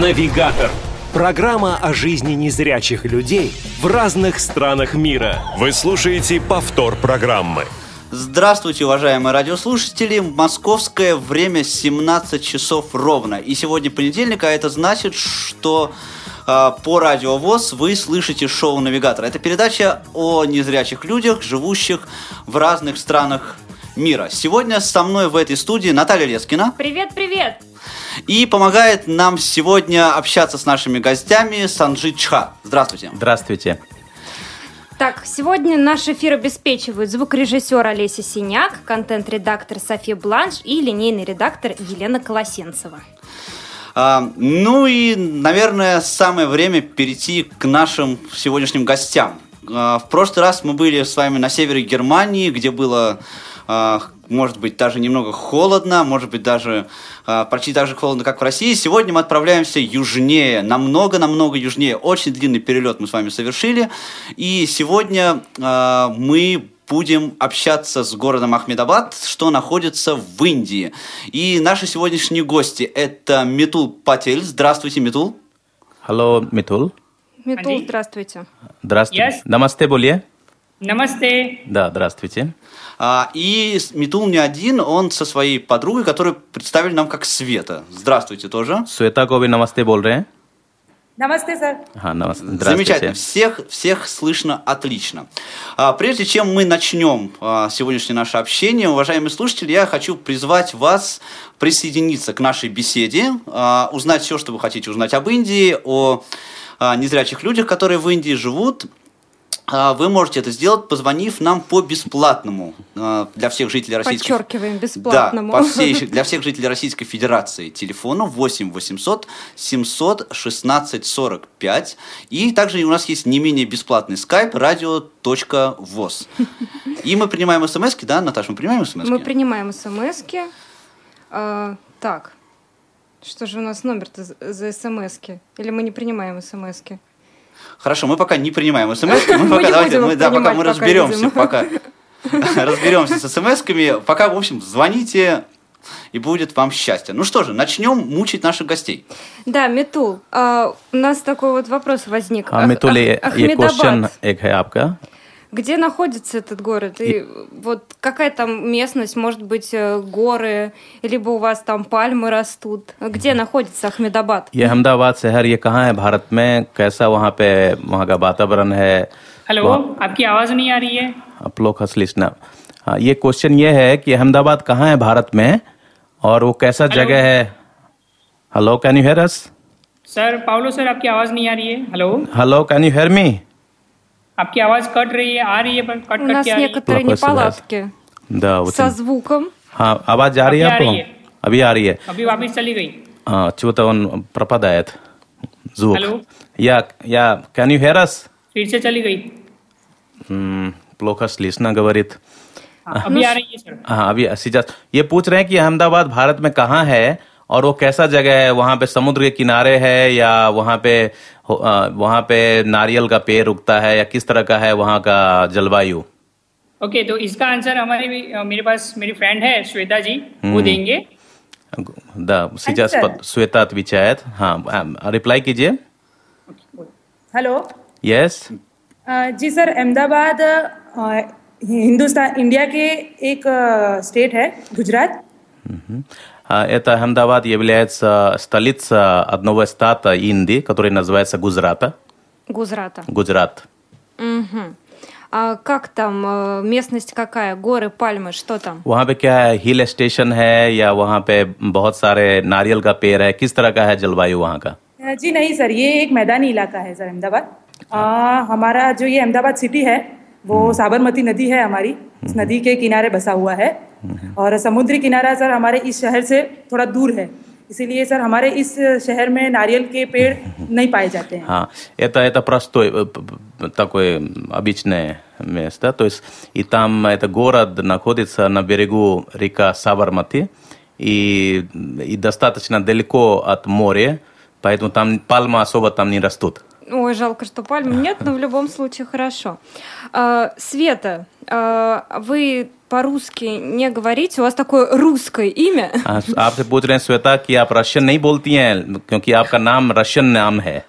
Навигатор. Программа о жизни незрячих людей в разных странах мира. Вы слушаете повтор программы. Здравствуйте, уважаемые радиослушатели. Московское время 17 часов ровно. И сегодня понедельник, а это значит, что э, по радио ВОЗ вы слышите шоу «Навигатор». Это передача о незрячих людях, живущих в разных странах мира. Сегодня со мной в этой студии Наталья Лескина. Привет, привет! И помогает нам сегодня общаться с нашими гостями Санджи Чха. Здравствуйте. Здравствуйте. Так, сегодня наш эфир обеспечивают звукорежиссер Олеся Синяк, контент-редактор София Бланш и линейный редактор Елена Колосенцева. А, ну и, наверное, самое время перейти к нашим сегодняшним гостям. А, в прошлый раз мы были с вами на севере Германии, где было а, может быть, даже немного холодно, может быть, даже э, почти так же холодно, как в России. Сегодня мы отправляемся южнее, намного-намного южнее. Очень длинный перелет мы с вами совершили. И сегодня э, мы будем общаться с городом Ахмедабад, что находится в Индии. И наши сегодняшние гости – это Митул Патель. Здравствуйте, Митул. Hello, Митул. Митул, здравствуйте. Здравствуйте. Yes. Намасте, более. Намасте. Да, здравствуйте. А, и Митул не один, он со своей подругой, которую представили нам как Света. Здравствуйте тоже. Света, кови намасте болре. Намасте, сэр. Ага, намасте. Замечательно. Всех, всех слышно отлично. А, прежде чем мы начнем а, сегодняшнее наше общение, уважаемые слушатели, я хочу призвать вас присоединиться к нашей беседе, узнать все, что вы хотите узнать об Индии, о незрячих людях, которые в Индии живут – а, Вы можете это сделать, позвонив нам по бесплатному а, для всех жителей Российской Подчеркиваем, бесплатному. Да, по всей, для всех жителей Российской Федерации телефону 8 800 700 16 45. И также у нас есть не менее бесплатный скайп radio.voz. И мы принимаем смс да, Наташа, мы принимаем смс Мы принимаем смс-ки. А, так, что же у нас номер-то за- смс-ки? Или мы не принимаем смс-ки? Хорошо, мы пока не принимаем смс Мы Мы пока, не давайте, будем мы, их да, пока принимать мы пока, разберемся, видимо. пока разберемся с смс-ками. Пока, в общем, звоните, и будет вам счастье. Ну что же, начнем мучить наших гостей. Да, Митул, а, у нас такой вот вопрос возник. हाँ Ах- मितुल ये Ах- ये क्वेश्चन Ахмедабад. एक है आपका Где находится этот город? И вот какая там местность? Может быть, э, горы? Либо у вас там пальмы растут? Где находится Ахмедабад? ये अहमदाबाद शहर ये कहाँ है भारत में कैसा वहाँ पे वहाँ का वातावरण है हेलो वहाँ- आपकी आवाज नहीं आ रही है आप लोग हंस लिसना हाँ ये क्वेश्चन ये है कि अहमदाबाद कहाँ है भारत में और वो कैसा जगह है hello can you hear us sir Paulo sir आपकी आवाज नहीं आ रही है hello hello can you hear me आपकी आवाज कट रही है आ रही है पर कट У कट нас के आ रही है некоторые Плохой связь. неполадки да вот со звуком. हाँ आवाज जा रही है अभी आ आपको रही है। अभी आ रही है अभी वापस चली गई А, чего-то он пропадает. Звук. Алло? Я, я, can you hear us? फिर से चली गई М, плохо слышно, говорит. हाँ, अभी आ रही है सर हाँ अभी сейчас ये पूछ रहे हैं कि अहमदाबाद भारत में कहाँ है और वो कैसा जगह है? वहाँ पे समुद्र के किनारे है या वहाँ पे वहाँ पे नारियल का पेड़ उगता है या किस तरह का है वहाँ का जलवायु? ओके okay, तो इसका आंसर हमारे मेरे पास मेरी फ्रेंड है श्वेता जी वो हम्म। देंगे। श्वेता विचायत हाँ रिप्लाई कीजिए। हेलो यस जी सर अहमदाबाद हिंदुस्तान इंडिया के एक स्टेट है गुजरात। हम्म। Это Ахмедабад является столицей одного штата Индии, который называется Гузрата. Гузрата. Гуджрат. Мгм. А как там, э, местность какая? Горы, пальмы, что там? वहाँ पे क्या है हिल स्टेशन है या वहाँ पे बहुत सारे नारियल का पेड़ है किस तरह का है जलवायु वहाँ का अ, जी नहीं सर ये एक मैदानी इलाका है सर अहमदाबाद अ, हमारा जो ये अहमदाबाद सिटी है वो साबरमती नदी है हमारी इस नदी के किनारे बसा हुआ है और समुद्री किनारा सर हमारे इस शहर से थोड़ा दूर है इसीलिए सर हमारे इस शहर में नारियल के पेड़ नहीं पाए जाते हैं А, это, это простой, э, п- п- такое обычное место. То есть, и там это город находится на берегу река Сабармати, и, и достаточно далеко от моря, поэтому там пальмы особо там не растут. Ой, жалко, что пальмы нет, но в любом случае хорошо. А, Света, а, вы по-русски не говорите, у вас такое русское имя. आ- आपसे पूछ रहे हैं श्वेता कि आप रशियन नहीं बोलती हैं क्योंकि आपका नाम रशियन नाम है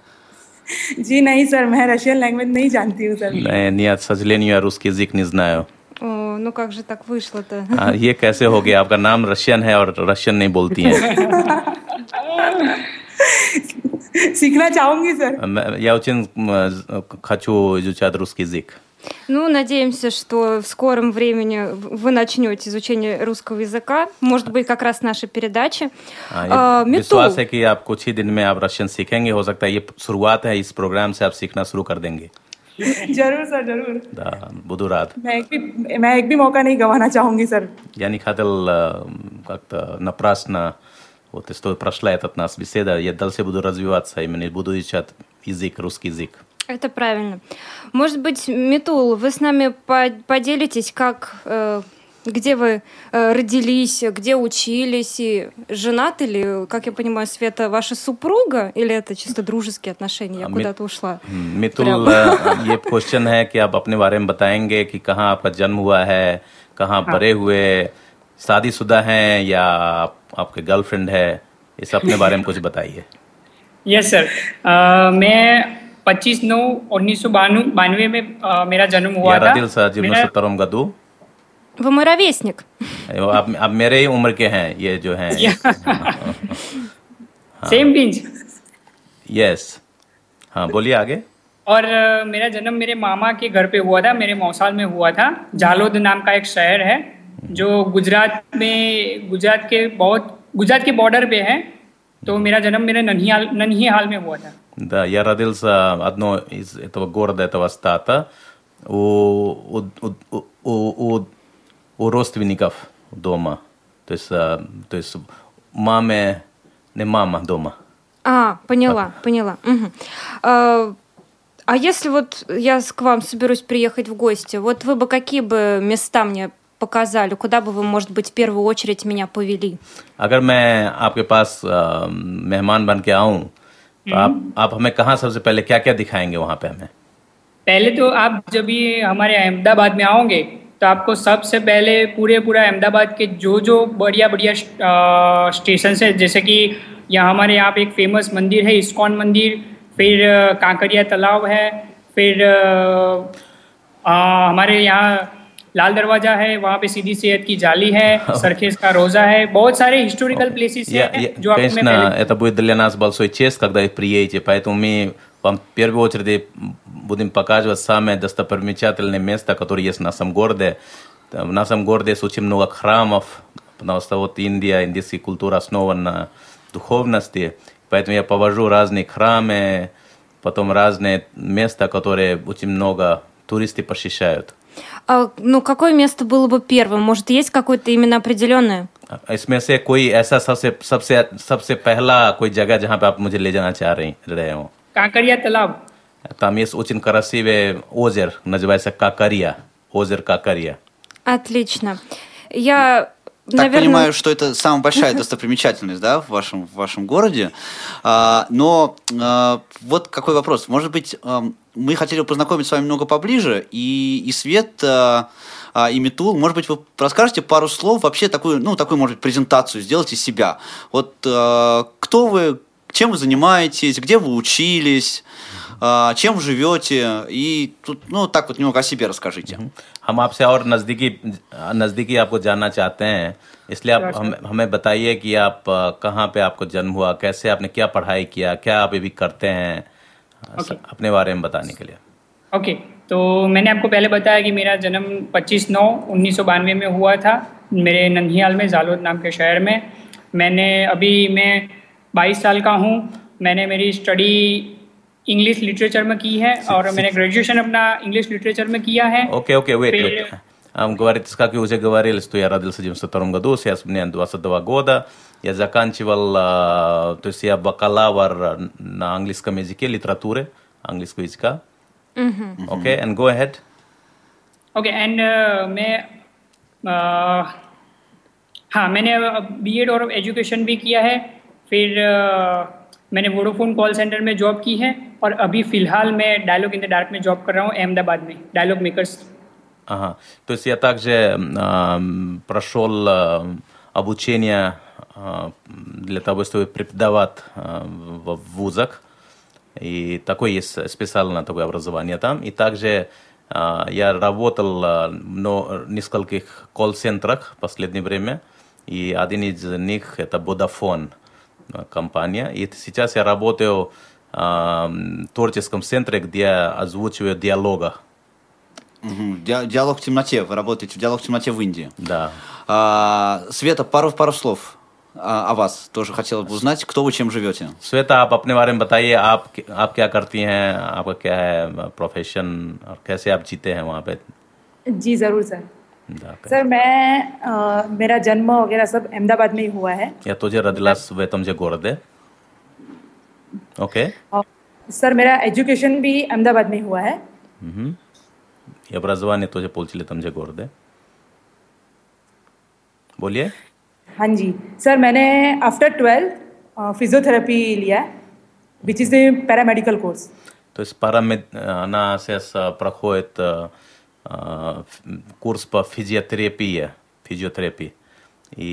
जी नहीं सर मैं रशियन लैंग्वेज नहीं जानती हूँ सर नहीं नहीं सजलेन या русский язык не знаю О, ну как же так вышло-то? आ, ये कैसे हो गया आपका नाम रशियन है और रशियन नहीं बोलती हैं सीखना चाहूंगी सर मैं- Я очень м, хочу изучать русский язык. Ну, надеемся, что в скором времени вы начнете изучение русского языка. Может быть, как раз наши передачи. हाँ, А, ये Митул, विश्वास है कि आप कुछ ही दिन में आप रशियन सीखेंगे हो सकता है ये शुरुआत है इस प्रोग्राम से आप सीखना शुरू कर देंगे जरूर सर जरूर Да, буду рад. मैं एक भी मैं एक भी मौका नहीं गंवाना चाहूंगी сэр. Я не хотел э, как-то напрасно вот что прошла этот нас беседа. Я дальше буду развиваться, именно буду изучать язык, русский язык. Это правильно. Может быть, Митул, вы с нами по- поделитесь, как, э, где вы э, родились, где учились, и женаты ли, как я понимаю, Света, ваша супруга, или это чисто дружеские отношения? Я А, ми- куда-то ушла. मितुल прям. अ, ये क्वेश्चन है कि आप अपने बारे में बताएंगे कि कहाँ आपका जन्म हुआ है कहाँ बड़े हुए शादीशुदा हैं या आप, आपके गर्लफ्रेंड है इस अपने बारे में कुछ बताइए यस सर मैं 25 नौ उन्नीस सौ बानवे में अ, मेरा जन्म हुआ या था रादिल साजिब मेरा- सत्तरम गदू Вы мой ровесник. आप आप मेरे ही उम्र के हैं ये जो हैं सेम पिंच यस हाँ बोलिए आगे और अ, मेरा जन्म मेरे मामा के घर पे हुआ था मेरे मौसाल में हुआ था जालोद नाम का एक शहर है जो गुजरात में गुजरात के बहुत गुजरात के बॉर्डर पे है तो मेरा जन्म मेरे नन्हीहाल नन्हीहाल में हुआ था Да, я родился одно из этого города, этого стата, у, у, у, у, у, у родственников дома. То есть, а, то есть маме, не мама дома. А, поняла, поняла. Мгм. А, а если вот я с- к вам соберусь приехать в гости, вот вы бы какие бы места мне показали, куда бы вы, может быть, в первую очередь меня повели? अगर मैं आपके पास आ, मेहमान बन के आऊं तो आप आप हमें कहाँ सबसे पहले क्या क्या दिखाएंगे वहाँ पे हमें पहले तो आप जब ये हमारे अहमदाबाद में आओगे तो आपको सबसे पहले पूरे पूरा अहमदाबाद के जो जो बढ़िया बढ़िया स्टेशन है जैसे कि यहाँ हमारे यहाँ पे एक फेमस मंदिर है इस्कॉन मंदिर फिर अ, कांकरिया तालाब है फिर अ, अ, हमारे यहाँ लाल दरवाजा है वहाँ पे सीधी सेहत की जाली है सरखेज का रोजा है बहुत सारे हिस्टोरिकल प्लेसेस Я, हैं я- जो आपको मैं конечно, पहले это будет для нас большой честь, когда вы приедете, поэтому мы вам в первую очередь будем показывать самые достопримечательные места, которые есть в нашем городе. Там В нашем городе есть очень много храмов, потому что вот Индия, индийская культура основана на духовности, поэтому я повожу разные храмы, потом разные места, которые очень много туристы посещают. А, ну, какое место было бы первым? Может, есть какое-то именно определенное? इसमें से कोई ऐसा सबसे सबसे सबसे पहला कोई जगह जहाँ पे आप मुझे ले जाना चाह रही रहे हो कांकरिया तालाब Там есть очень красивый озеро, называется Какария. Озеро Какария. Отлично. Я, так наверное... понимаю, что это самая большая достопримечательность, да, в вашем, в вашем городе. А, но а, вот какой вопрос. Может быть, ам, мы хотели бы познакомиться с вами много поближе, и, и Свет, а, а, и Митул, может быть, вы расскажете пару слов, вообще такую, ну, такую, может быть, презентацию сделайте себя. Вот а, кто вы, чем вы занимаетесь, где вы учились, а, чем живете, и тут, ну, так вот немного о себе расскажите. हम आपसे और नज़दीकी नज़दीकी आपको जानना चाहते हैं। इसलिए आप हम, हमें बताइए कि आप कहाँ पे आपको जन्म हुआ कैसे आपने क्या पढ़ाई किया क्या आप अभी करते हैं Okay. अपने बारे में बताने के लिए। ओके तो मैंने आपको पहले बताया कि मेरा जन्म 25 नौ उन्नीस में हुआ था मेरे नन्हीहाल में जालोद नाम के शहर में। मैंने अभी मैं 22 साल का हूँ। मैंने मेरी स्टडी इंग्लिश लिटरेचर में की है और मैंने ग्रेजुएशन अपना इंग्लिश लिटरेचर में किया है। ओके ओके वेट वेट ಗವಾರಿಸ್ಕಾಕಿ ಉಜೆ ಗವಾರಿಲಿಸ್ತು ಯಾರಾದಿಲ್ಸ ಜಿಮ್ಸ ತರಂಗ ದೋಸೆ ಅಸ್ಮನೆ ಅಂದ್ವಾಸದವ ಗೋದ ಯಾ ಜಕಾಂಚಿವಲ್ ತುಸಿ ಹಬ್ಬ ಕಲಾವರ್ ನಾ ಆಂಗ್ಲಿಸ್ಕ ಮೆಜಿಕೆ ಲಿಟ್ರಾತೂರೆ ಆಂಗ್ಲಿಸ್ಕ ಇಜ್ಕಾ okay and go ahead. Okay and uh, मैं uh, हाँ मैंने बीएड और एजुकेशन भी किया है। फिर uh, मैंने वोडोफोन कॉल सेंटर में जॉब की है। और अभी फिलहाल मैं डायलॉग इन द डार्क में जॉब कर रहा हूँ अहमदाबाद में dialogue makers Aha. To jest ja także um, прошел um, обучение uh, для того, чтобы преподавать uh, в вузах. И такое есть специальное такое образование там. И также uh, я работал uh, в нескольких колл-центрах в последнее время. И один из них это Vodafone uh, компания. И сейчас я работаю uh, в творческом центре, где я озвучиваю диалога. Мгм. Ди- Диалог в темноте. Вы работаете в диалог в темноте в Индии. Да. А, Света, пару, пару слов а, о вас. Тоже хотела бы узнать, кто вы, чем живете. Shweta आप अपने बारे में बताइए आप आप क्या करती हैं आपका क्या है प्रोफेशन और कैसे आप जीते हैं वहाँ पे जी ज़रूर सर जहाँ पे? सर मैं अ, मेरा जन्म वगैरह सब अहमदाबाद में ही हुआ है या तुझे रदिलास वे तुमसे गोर दे ओके और सर मेरा एजुकेशन भी अहमदाबाद में ही हुआ है या образование तुझे получили तुमसे गोर दे बोलिए हाँ जी सर मैंने आफ्टर ट्वेल्थ फिजियोथेरेपी लिया है which is a paramedical course То есть пара она сейчас а, проходит а, а, ф- курс по физиотерапии, физиотерапии. И,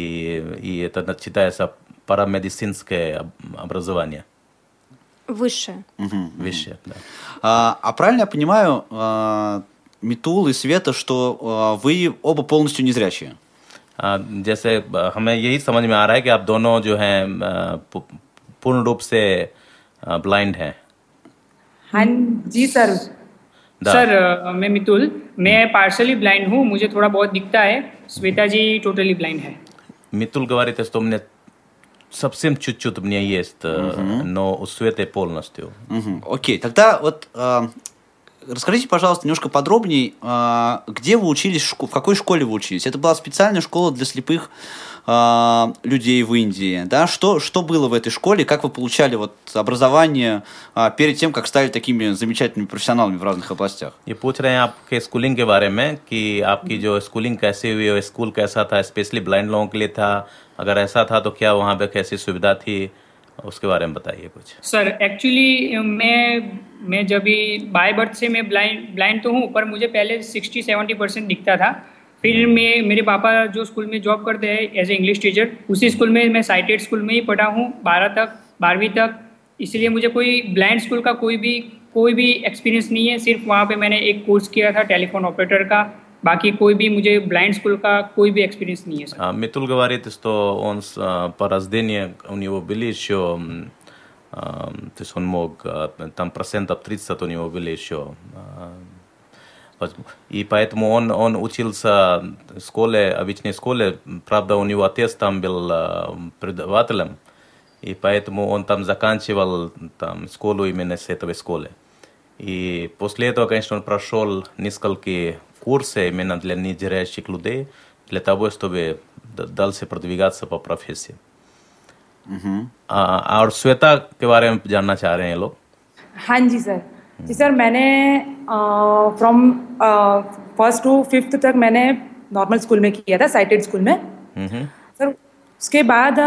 и это считается парамедицинское об- образование. Высшее. Вещи, да. А, а правильно я понимаю, а, Митул и Света, что а, вы оба полностью незрячие? आ, जैसे आ, हमें यही समझ में आ रहा है कि आप दोनों जो हैं आ, पू- पूर्ण रूप से ब्लाइंड हैं हाँ जी सर दा- सर अ, मैं मितुल मैं पार्शली ब्लाइंड हूँ मुझे थोड़ा बहुत दिखता है श्वेता जी टोटली ब्लाइंड है Митул говорит, что у меня совсем чуть-чуть у меня есть, э, но у Светы полностью. Мгм, Окей, тогда вот а, расскажите, пожалуйста, немножко подробнее, а, где вы учились, в шко- в какой школе вы учились? Это была специальная школа для слепых а, людей в Индии, да? Что, что было в этой школе, как вы получали вот образование а, перед тем, как стали такими замечательными профессионалами в разных областях? ये पूछ रहे हैं आपके स्कूलिंग के बारे में कि आपकी जो स्कूलिंग कैसे हुई और स्कूल कैसा था स्पेशली ब्लाइंड लोगों के लिए था अगर ऐसा था तो क्या वहाँ पे कैसी सुविधा थी उसके बारे में बताइए कुछ। सर एक्चुअली मैं मैं जब भी बाय बर्थ से मैं ब्लाइंड ब्लाइंड तो हूँ पर मुझे पहले सिक्सटी सेवेंटी परसेंट दिखता था। फिर मैं मेरे पापा जो स्कूल में जॉब करते हैं एज ए इंग्लिश टीचर उसी स्कूल में मैं साइटेड स्कूल में ही पढ़ा हूँ बारह तक बारहवीं तक। इसलिए मुझे कोई ब्लाइंड स्कूल का कोई भी कोई भी एक्सपीरियंस नहीं है। सिर्फ़ वहाँ पे मैंने एक कोर्स किया था टेलीफोन ऑपरेटर का। बाकी कोई भी मुझे ब्लाइंड स्कूल का कोई भी एक्सपीरियंस नहीं है सर А, Митул говорит, что он с, а, по рождению, у него были еще, м, а, то есть он мог, а, там процентов 30 у него были еще. а, вот. И поэтому он, он учился в школе, обычной школе, правда, у него отец там был а, преподавателем, и поэтому он там заканчивал там, школу именно с этой школы. И после этого, конечно, он прошел несколько курсов именно для незрячих людей, для того, чтобы д- дальше продвигаться по профессии. आ, और श्वेता के बारे में जानना चाह रहे हैं ये लोग हाँ जी सर जी सर मैंने फ्रॉम फर्स्ट टू फिफ्थ तक मैंने नॉर्मल स्कूल में किया था साइटेड स्कूल में सर उसके बाद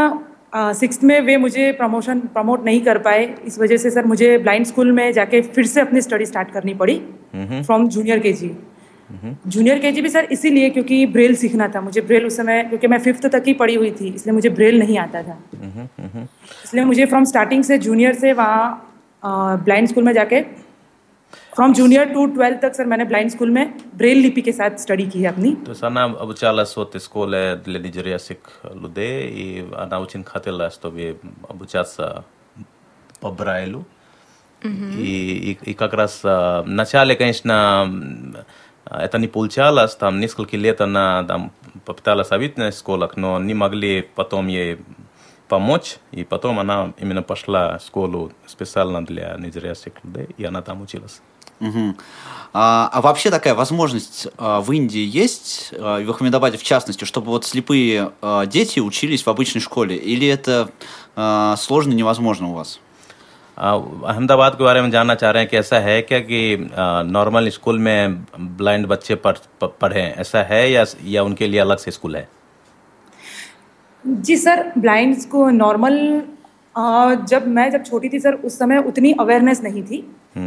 सिक्स में वे मुझे प्रमोशन प्रमोट नहीं कर पाए इस वजह से सर मुझे ब्लाइंड स्कूल में जाके फिर से अपनी स्टडी स्टार्ट करनी पड़ी फ्रॉम जूनियर के जी जूनियर के भी सर इसीलिए क्योंकि ब्रेल सीखना था। मुझे ब्रेल उस समय क्योंकि मैं फिफ्थ तक ही पढ़ी हुई थी इसलिए मुझे ब्रेल नहीं आता था। इसलिए मुझे फ्रॉम स्टार्टिंग से जूनियर से वहाँ ब्लाइंड स्कूल में जाके फ्रॉम जूनियर टू ट्वेल्थ तक सर मैंने ब्लाइंड स्कूल में ब्रेल लिपि के साथ स्टडी की है अपनी। तो सर नाम अब चाला सोते स्कूल है लेडी ज़रिया सिख लुदे ये अनाउचिन खाते लास्ट तो भी अब चासा पबरायलू। हम्म। ये एक एक अकरास नचाले कहीं इसना это не получалось, там несколько лет она там попыталась обычных школах, но не могли потом ей помочь, и потом она именно пошла в школу специально для незрячих людей, и она там училась. Мгм. А, а вообще такая возможность а, в Индии есть, а, в Ахмедабаде в частности, чтобы вот слепые а, дети учились в обычной школе? Или это а, сложно невозможно у вас? अहमदाबाद के बारे में जानना चाह रहे हैं कि ऐसा है क्या कि नॉर्मल स्कूल में ब्लाइंड बच्चे पढ़ पढ़ें ऐसा है या या उनके लिए अलग से स्कूल है? जी सर ब्लाइंड को नॉर्मल जब मैं जब छोटी थी सर उस समय उतनी अवेयरनेस नहीं थी।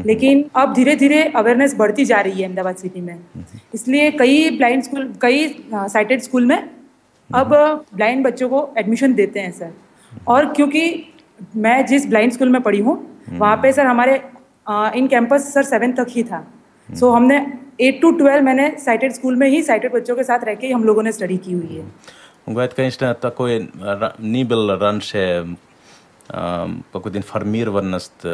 लेकिन अब धीरे धीरे अवेयरनेस बढ़ती जा रही है अहमदाबाद सिटी में। इसलिए कई ब्लाइंड स्कूल कई साइटेड स्कूल में अब ब्लाइंड बच्चों को एडमिशन देते हैं सर। और क्योंकि मैं जिस ब्लाइंड स्कूल में पढ़ी हूँ वहाँ पे सर हमारे इन कैंपस सर सेवन तक ही था सो हमने एट टू ट्वेल्व मैंने साइटेड स्कूल में ही साइटेड बच्चों के साथ रह के ही हम लोगों ने स्टडी की हुई है Ungait kanske такой не был раньше какое-то информированность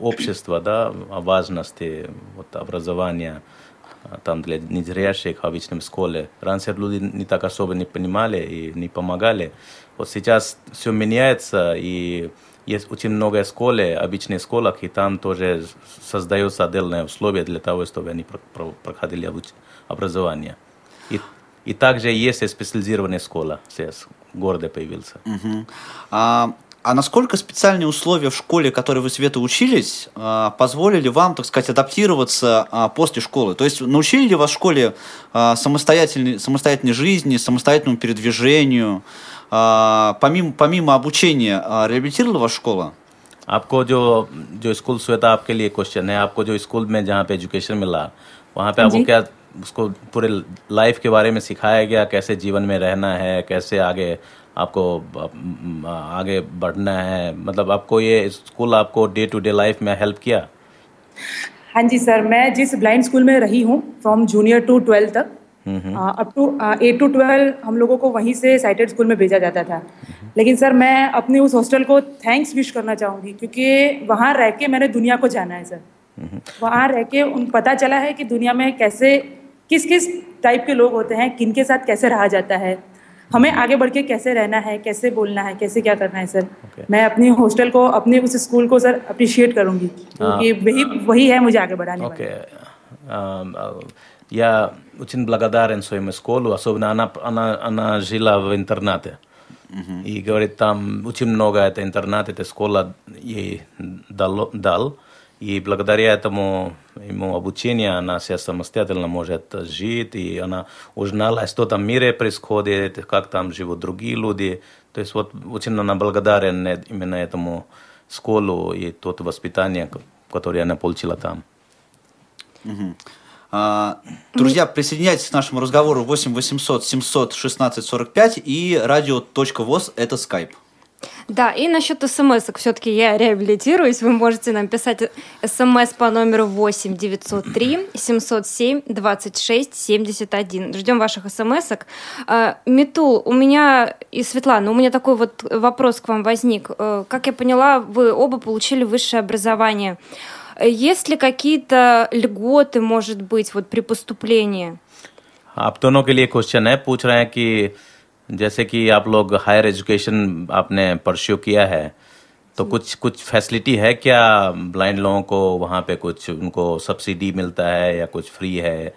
общества, да, о важности вот, образования там для незрящих в обычном школе. Раньше люди не так особо не понимали и не помогали. Вот сейчас все меняется, и есть очень много школ, обычных школах, и там тоже создаются отдельные условия для того, чтобы они проходили образование. И и также есть специализированная школа сейчас в городе появился. Угу. А, а насколько специальные условия в школе, в которой вы, Света, учились, а, позволили вам, так сказать, адаптироваться а, после школы? То есть научили ли вас в школе а, самостоятельной, самостоятельной жизни, самостоятельному передвижению? А, помимо, помимо обучения, а, реабилитировала вас школа? आपको जो जो स्कूल श्वेता आपके लिए क्वेश्चन है आपको जो स्कूल में जहाँ पे एजुकेशन मिला वहाँ पे आपको क्या उसको पूरे लाइफ के बारे में सिखाया गया कैसे जीवन में रहना है कैसे आगे आपको आगे बढ़ना है मतलब आपको ये स्कूल आपको डे टू डे लाइफ में हेल्प किया हाँ जी सर मैं जिस ब्लाइंड स्कूल में रही हूँ फ्रॉम जूनियर टू ट्वेल्थ तक up to eight to twelve हम लोगों को वहीं से साइटेड स्कूल में भेजा जाता था। लेकिन सर मैं अपने उस हॉस्टल को थैंक्स विश करना चाहूँगी क्योंकि वहाँ रह के मैंने दुनिया को जाना है सर वहाँ रह के उन पता चला है कि दुनिया में कैसे किस किस टाइप के लोग होते हैं किन के साथ कैसे रहा जाता है हमें आगे बढ़ के कैसे रहना है कैसे बोलना है कैसे क्या करना है सर okay. मैं अपनी हॉस्टल को अपने उस स्कूल को सर अप्रिशिएट करूँगी क्योंकि वही वही है मुझे आगे बढ़ाने okay. वाला я очень благодарен своему школу, особенно она, она, она жила в интернате. Mm-hmm. И говорит, там очень много это интернат, это школа ей дал, дал. И благодаря этому ему обучению она сейчас самостоятельно может жить, и она узнала, что там в мире происходит, как там живут другие люди. То есть вот очень она благодарен именно этому школу и тот воспитание, которое она получила там. Угу. А, друзья, присоединяйтесь к нашему разговору 8 800 700 16 45 и радио.воз – это Skype. Да, и насчет смс все-таки я реабилитируюсь. Вы можете нам писать смс по номеру 8 903 707 26 71. Ждем ваших смс -ок. А, Митул, у меня и Светлана, у меня такой вот вопрос к вам возник. Э, как я поняла, вы оба получили высшее образование. Есть ли какие-то льготы, может быть, вот при поступлении? आप दोनों के लिए क्वेश्चन है पूछ रहे हैं कि जैसे कि आप लोग हायर एजुकेशन आपने परस्यू किया है तो कुछ कुछ फैसिलिटी है क्या ब्लाइंड लोगों को वहाँ पे कुछ उनको सब्सिडी मिलता है या कुछ फ्री है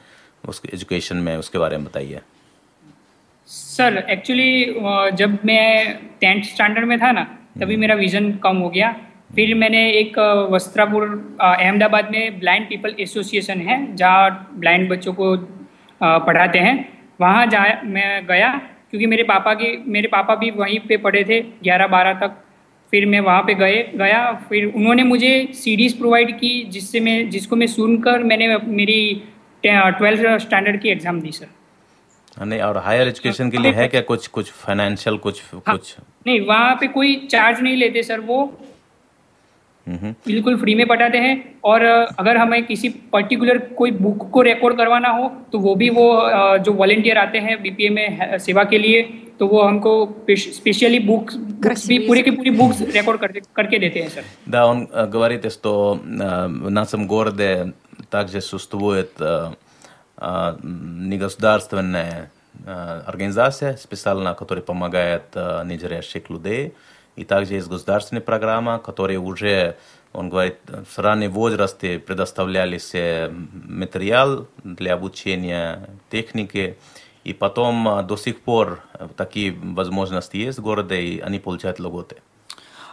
उस एजुकेशन में उसके बारे में बताइए सर एक्चुअली जब मैं टेंथ स्टैंडर्ड में था ना तभी मेरा विज़न कम हो गया फिर मैंने एक वस्त्रापुर अहमदाबाद में ब्लाइंड पीपल एसोसिएशन है जहाँ ब्लाइंड बच्चों को पढ़ाते हैं। वहाँ जा मैं गया क्योंकि मेरे पापा के मेरे पापा भी वहीं पे पढ़े थे ग्यारह बारह तक। फिर मैं वहाँ पे गए गया फिर उन्होंने मुझे सीडीज़ प्रोवाइड की जिससे मैं जिसको मैं सुनकर मैंने मेरी ट्वेल्थ स्टैंडर्ड की एग्ज़ाम दी सर। नहीं और हायर एजुकेशन के लिए है। क्या कुछ कुछ फाइनेंशियल कुछ हाँ, कुछ? नहीं वहाँ पे कोई चार्ज नहीं लेते सर वो बिल्कुल फ्री में पढ़ाते हैं और अगर हमें किसी पर्टिकुलर कोई बुक को रिकॉर्ड करवाना हो तो वो भी वो जो वॉलेंटियर आते हैं बीपीए में सेवा के लिए तो वो हमको स्पेशली बुक्स भी पूरी की पूरी बुक्स रिकॉर्ड कर, करके देते हैं सर Да, он говорит, что в нашем городе также существует негосударственная организация специально, которая помогает незрящих людей. И также есть государственная программа, которая уже, он говорит, в раннем возрасте предоставлялись материал для обучения техники. И потом до сих пор такие возможности есть в городе, и они получают льготы.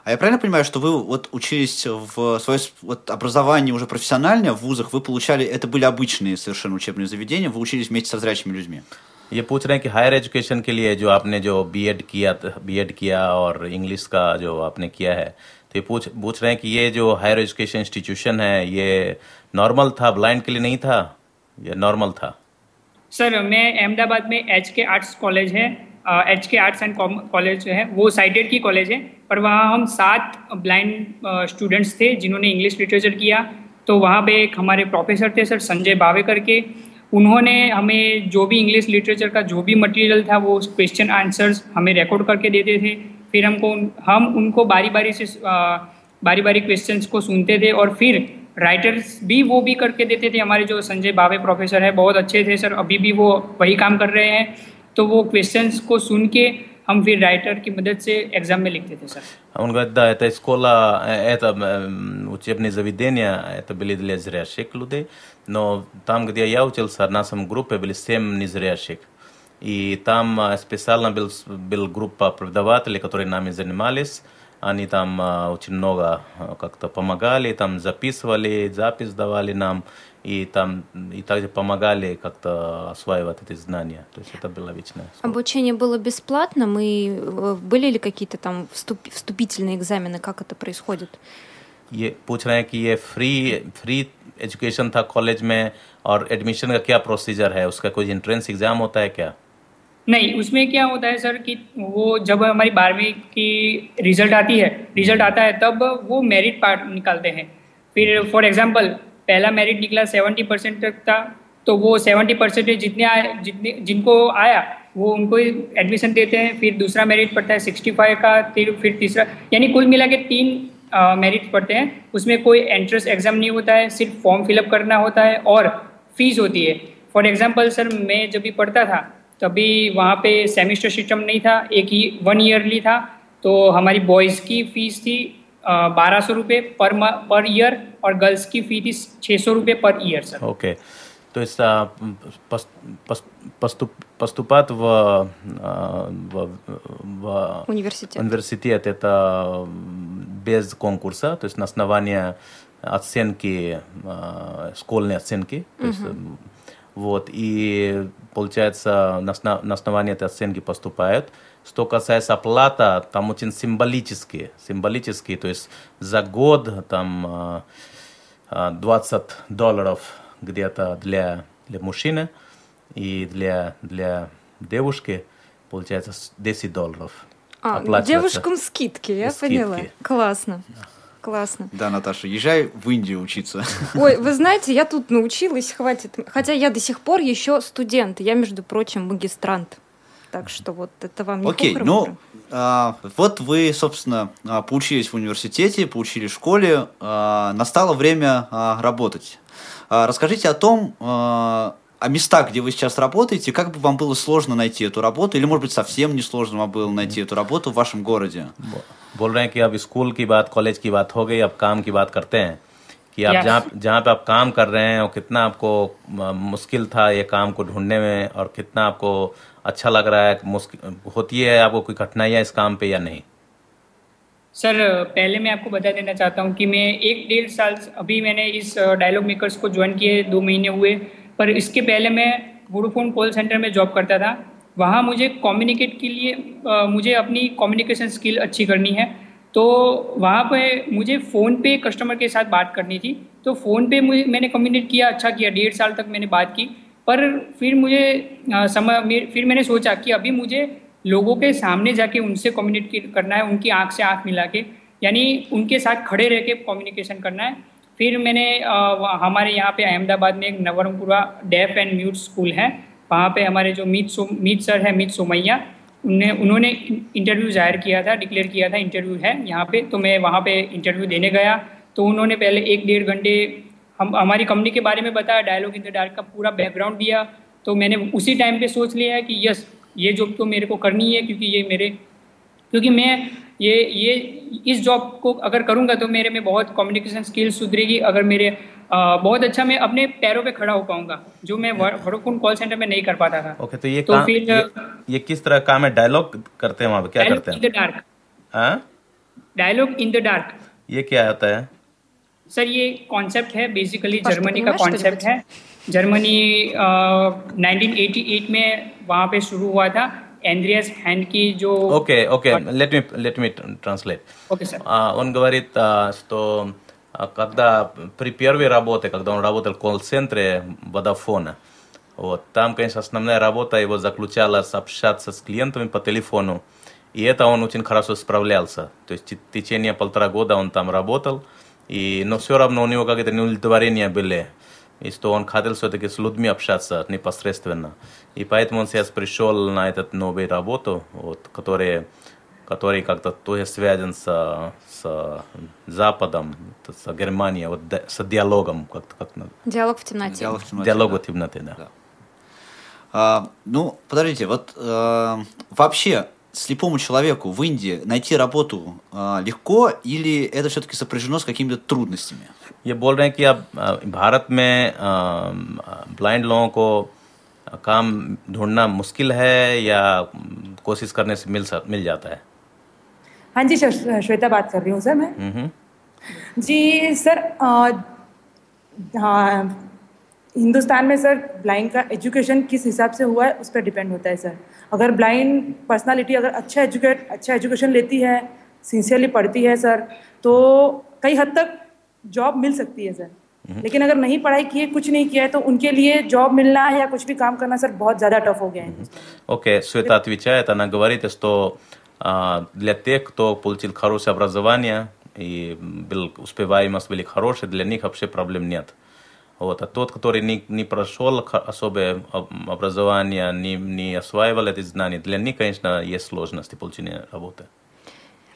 А я правильно понимаю, что вы вот учились в свое вот, образование уже профессиональное в вузах, вы получали, это были обычные совершенно учебные заведения, вы учились вместе со зрячими людьми? ये पूछ रहे हैं कि हायर एजुकेशन के लिए जो आपने जो बीएड किया बीएड किया और इंग्लिश का जो आपने किया है तो ये पूछ पूछ रहे हैं कि ये जो हायर एजुकेशन इंस्टीट्यूशन है, ये नॉर्मल था ब्लाइंड के लिए नहीं था? ये नॉर्मल था। सर मैं अहमदाबाद में एच के आर्ट्स कॉलेज है H K arts and college है, वो साइटेड की कॉलेज है, पर वहाँ हम सात ब्लाइंड स्टूडेंट्स थे जिन्होंने इंग्लिश लिटरेचर किया। तो वहाँ पे एक हमारे प्रोफेसर थे सर संजय बावे करके उन्होंने हमें जो भी इंग्लिश लिटरेचर का जो भी मटेरियल था, वो क्वेश्चन आंसर्स हमें रिकॉर्ड करके देते थे। फिर हमको हम उनको बारी बारी से बारी बारी क्वेश्चन को सुनते थे और फिर राइटर्स भी वो भी करके देते थे। हमारे जो संजय बाबे प्रोफेसर है, बहुत अच्छे थे सर। अभी भी वो वही काम कर रहे हैं। तो वो क्वेश्चंस को सुन के हम फिर राइटर की मदद से एग्ज़ाम में लिखते थे सर। उनका את Но там, где я учился, в группе были семь незрящих. И там а, специально был, был группа преподавателей, которые нами занимались. Они там а, очень много а, как-то помогали, там записывали, запись давали нам и там и также помогали как-то осваивать эти знания. То есть это было вечно. Обучение было бесплатным, Мы э, были ли какие-то там вступ, вступительные экзамены, как это происходит? Получается, free, free. एजुकेशन था कॉलेज में और एडमिशन का क्या प्रोसीजर है? उसका कोई एंट्रेंस एग्ज़ाम होता है क्या? नहीं, उसमें क्या होता है सर कि वो जब हमारी बारहवीं की रिज़ल्ट आती है रिज़ल्ट आता है तब वो मेरिट पार्ट निकालते हैं। फिर फॉर एग्जांपल पहला मेरिट निकला सेवेंटी परसेंट तक था तो वो सेवेंटी परसेंटेज जितने आए, जितने, जिनको आया, वो उनको एडमिशन देते हैं। फिर दूसरा मेरिट पड़ता है सिक्सटी फाइव का फिर तीसरा, यानी कुल मिला के तीन मेरिट पढ़ते हैं, उसमें कोई एंट्रेंस एग्ज़ाम नहीं होता है, सिर्फ़ फॉर्म फिलअप करना होता है और फ़ीस होती है। फॉर एग्ज़ाम्पल सर मैं जब भी पढ़ता था, तभी वहाँ पे सेमिस्टर सिस्टम नहीं था, एक ही वन ईयरली था तो हमारी बॉयज़ की फ़ीस थी बारह सौ रुपये पर पर ईयर और गर्ल्स की फ़ी थी छः सौ रुपये per year sir okay то есть а, поступ, поступать в, а, в, в университет. университет это без конкурса, то есть на основании оценки, а, школьной оценки. То есть, uh-huh. вот, и получается, на, на основании этой оценки поступают. Что касается оплата, там очень символически, символически, то есть за год там а, 20 долларов где-то для, для мужчины и для, для девушки получается 10 долларов. А, девушкам скидки, я скидки. поняла. Классно. Классно. Да, Наташа, езжай в Индию учиться. Ой, вы знаете, я тут научилась, хватит. Хотя я до сих пор еще студент. Я, между прочим, магистрант. Так что вот это вам не Окей, ну, а, вот вы, собственно, а, поучились в университете, поучились в школе. А, настало время а, работать. А, расскажите о том, а, о местах, где вы сейчас работаете, как бы вам было сложно найти эту работу, или, может быть, совсем не сложно вам было найти эту работу в вашем городе? बोल रहे हैं कि अब स्कूल की बात कॉलेज की बात हो गई अब काम की बात करते हैं कि आप जहाँ जहाँ पे आप काम कर रहे हैं और कितना आपको मुश्किल था ये काम को ढूंढने में और कितना आपको अच्छा लग रहा है मुश्किल होती है आपको कोई कठिनाइयाँ इस काम पे या नहीं सर पहले मैं आपको बता देना चाहता हूँ कि मैं एक डेढ़ साल अभी मैंने इस डायलॉग मेकर्स को ज्वाइन किए दो महीने हुए पर इसके पहले मैं वोडोफोन कॉल सेंटर में जॉब करता था। वहाँ मुझे कम्युनिकेट के लिए आ, मुझे अपनी कम्युनिकेशन स्किल अच्छी करनी है। तो वहाँ पे मुझे फ़ोन पे कस्टमर के साथ बात करनी थी। तो फ़ोन पे मुझे मैंने कम्युनिकेट किया अच्छा किया डेढ़ साल तक मैंने बात की। पर फिर मुझे समय फिर मैंने सोचा कि अभी मुझे लोगों के सामने जाके उनसे कम्युनिकेट करना है, उनकी आँख से आँख मिला के, यानी उनके साथ खड़े रह के कम्युनिकेशन करना है। फिर मैंने हमारे यहाँ पे अहमदाबाद में एक Navrangpura deaf and mute school है। वहाँ पे हमारे जो मीत सो, मीत सर है, मीत सोमैया उन्हें उन्होंने इंटरव्यू ज़ाहिर किया था डिक्लेयर किया था इंटरव्यू है यहाँ पे तो मैं वहाँ पे इंटरव्यू देने गया। तो उन्होंने पहले एक डेढ़ घंटे हम, हमारी कंपनी के बारे में बताया डायलॉग इन द डार्क का पूरा बैकग्राउंड दिया। तो मैंने उसी टाइम पे सोच लिया है कि यस ये जॉब तो मेरे को करनी है क्योंकि ये मेरे क्योंकि मैं ये ये इस जॉब को अगर करूँगा तो मेरे में बहुत कम्युनिकेशन स्किल्स सुधरेगी अगर मेरे आ, बहुत अच्छा मैं अपने पैरों पे खड़ा हो पाऊँगा जो मैं वोडाफोन कॉल सेंटर में नहीं कर पाता था। ओके तो ये तो काम, फिर ये, ये किस तरह काम है? डायलॉग करते हैं वहाँ पे क्या करते हैं? In the dark dialogue in the dark ये क्या होता है? सर ये कॉन्सेप्ट है बेसिकली जर्मनी का कॉन्सेप्ट है। जर्मनी नाइनटीन एटी एट में वहाँ पे शुरू हुआ था एंड्रियस हैंड की जो Окей, окей, let me, let me translate. Okay sir А, Он говорит, а, что а, когда при первой работе, когда он работал в колл-центре Водофона, вот, там, конечно, основная работа его заключалась общаться с клиентами по телефону, и это он очень хорошо справлялся. То есть в течение полтора года он там работал, и, но все равно у него какие-то неудовлетворения были. и что он хотел все-таки с людьми общаться непосредственно. И поэтому он сейчас пришел на этот новую работу, вот, который, который как-то тоже связан с, с Западом, с Германией, вот, с диалогом. Как-то, как. Диалог в темноте. Диалог в темноте, Диалог да. в темноте, да. Да. А, ну, подождите, вот э, вообще слепому человеку в Индии найти работу э, легко или это все-таки сопряжено с какими-то трудностями? ये बोल रहे हैं कि अब भारत में ब्लाइंड लोगों को काम ढूंढना मुश्किल है या कोशिश करने से मिल सक, मिल जाता है? हाँ जी श्वेता बात कर रही हूँ सर मैं। हम्म जी सर हाँ हिंदुस्तान में सर ब्लाइंड का एजुकेशन किस हिसाब से हुआ है उस पर डिपेंड होता है सर। अगर ब्लाइंड पर्सनालिटी अगर अच्छा एजुकेट अच्छा एजुकेशन लेती है सिंसियरली पढ़ती है सर तो कई हद तक जॉब मिल सकती है सर लेकिन अगर नहीं पढ़ाई की है कुछ नहीं किया है तो उनके लिए जॉब मिलना या कुछ भी काम करना सर बहुत ज़्यादा टफ हो गया है Окей, Света отвечает, она говорит, что а, для тех, кто получил хорошее образование и был, успеваемость были хорошая, для них вообще проблем нет. Вот. А тот, который не, не прошел х- особое об- образование, не, не осваивал эти знания, для них, конечно, есть сложности получения работы.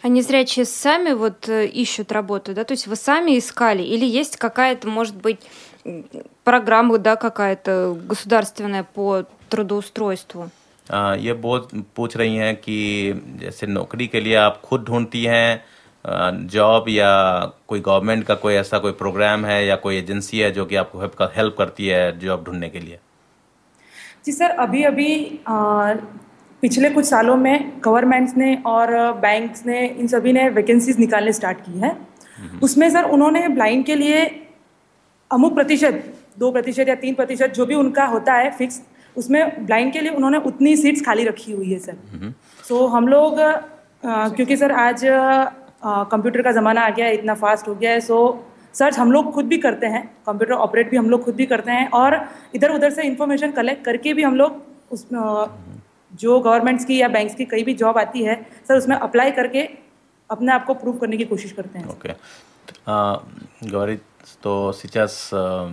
А незрячие сами вот э, ищут работу, да? То есть вы сами искали? Или есть какая-то, может быть, м, программа, да, какая-то государственная по трудоустройству? आ, ये बहुत पूछ रही हैं कि जैसे नौकरी के लिए आप खुद ढूंढती हैं आ, जॉब या कोई गवर्नमेंट का कोई ऐसा कोई प्रोग्राम है या कोई एजेंसी है जो कि आपको हेल्प कर- हेल्प करती है जॉब ढूंढने के लिए जी सर अभी अभी अ, पिछले कुछ सालों में गवर्नमेंट्स ने और बैंक्स ने इन सभी ने वैकेंसीज निकालने स्टार्ट की है। उसमें सर उन्होंने ब्लाइंड के लिए अमुक प्रतिशत दो प्रतिशत या तीन प्रतिशत जो भी उनका होता है फिक्स उसमें ब्लाइंड के लिए उन्होंने उतनी सीट्स खाली रखी हुई है सर सो so, हम लोग क्योंकि सर आज कंप्यूटर का ज़माना आ गया है इतना फास्ट हो गया है सो so, सर्च हम लोग खुद भी करते हैं कंप्यूटर ऑपरेट भी हम लोग खुद भी करते हैं और इधर उधर से इंफॉर्मेशन कलेक्ट करके भी हम लोग उस जो गवर्नमेंट्स की या बैंक्स की कहीं भी जॉब आती है सर उसमें अप्लाई करके अपने आप को प्रूव करने की कोशिश करते हैं Окей. А, говорит, что сейчас а,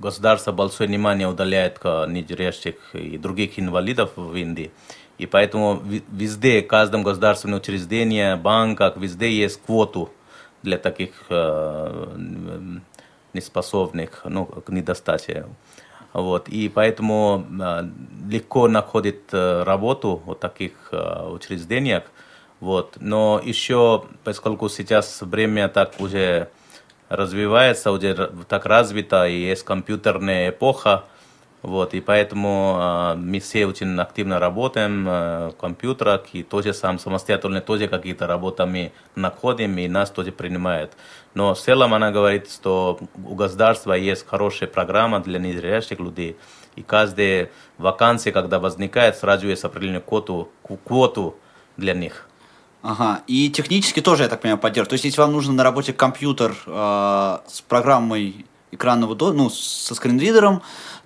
государство большое внимание уделяет к незрячих и других инвалидов в Индии. И поэтому ви- везде, в каждом государственном учреждении, банках, везде есть квоту для таких а, м, неспособных, ну, к недостаче. Вот. И поэтому а, легко находит а, работу в таких а, учреждениях. Вот. Но еще, поскольку сейчас время так уже развивается, уже так развито, и есть компьютерная эпоха, вот, и поэтому а, мы все очень активно работаем в компьютерах, и тоже сам самостоятельно тоже какие-то работы мы находим, и нас тоже принимают. Но в целом она говорит, что у государства есть хорошая программа для незрячих людей, и каждая вакансия, когда возникает, сразу есть определенную квоту, квоту для них. Ага, и технически тоже, я так понимаю, поддерживают. То есть, если вам нужен на работе компьютер э, с программой экранного, ну, со скринридером,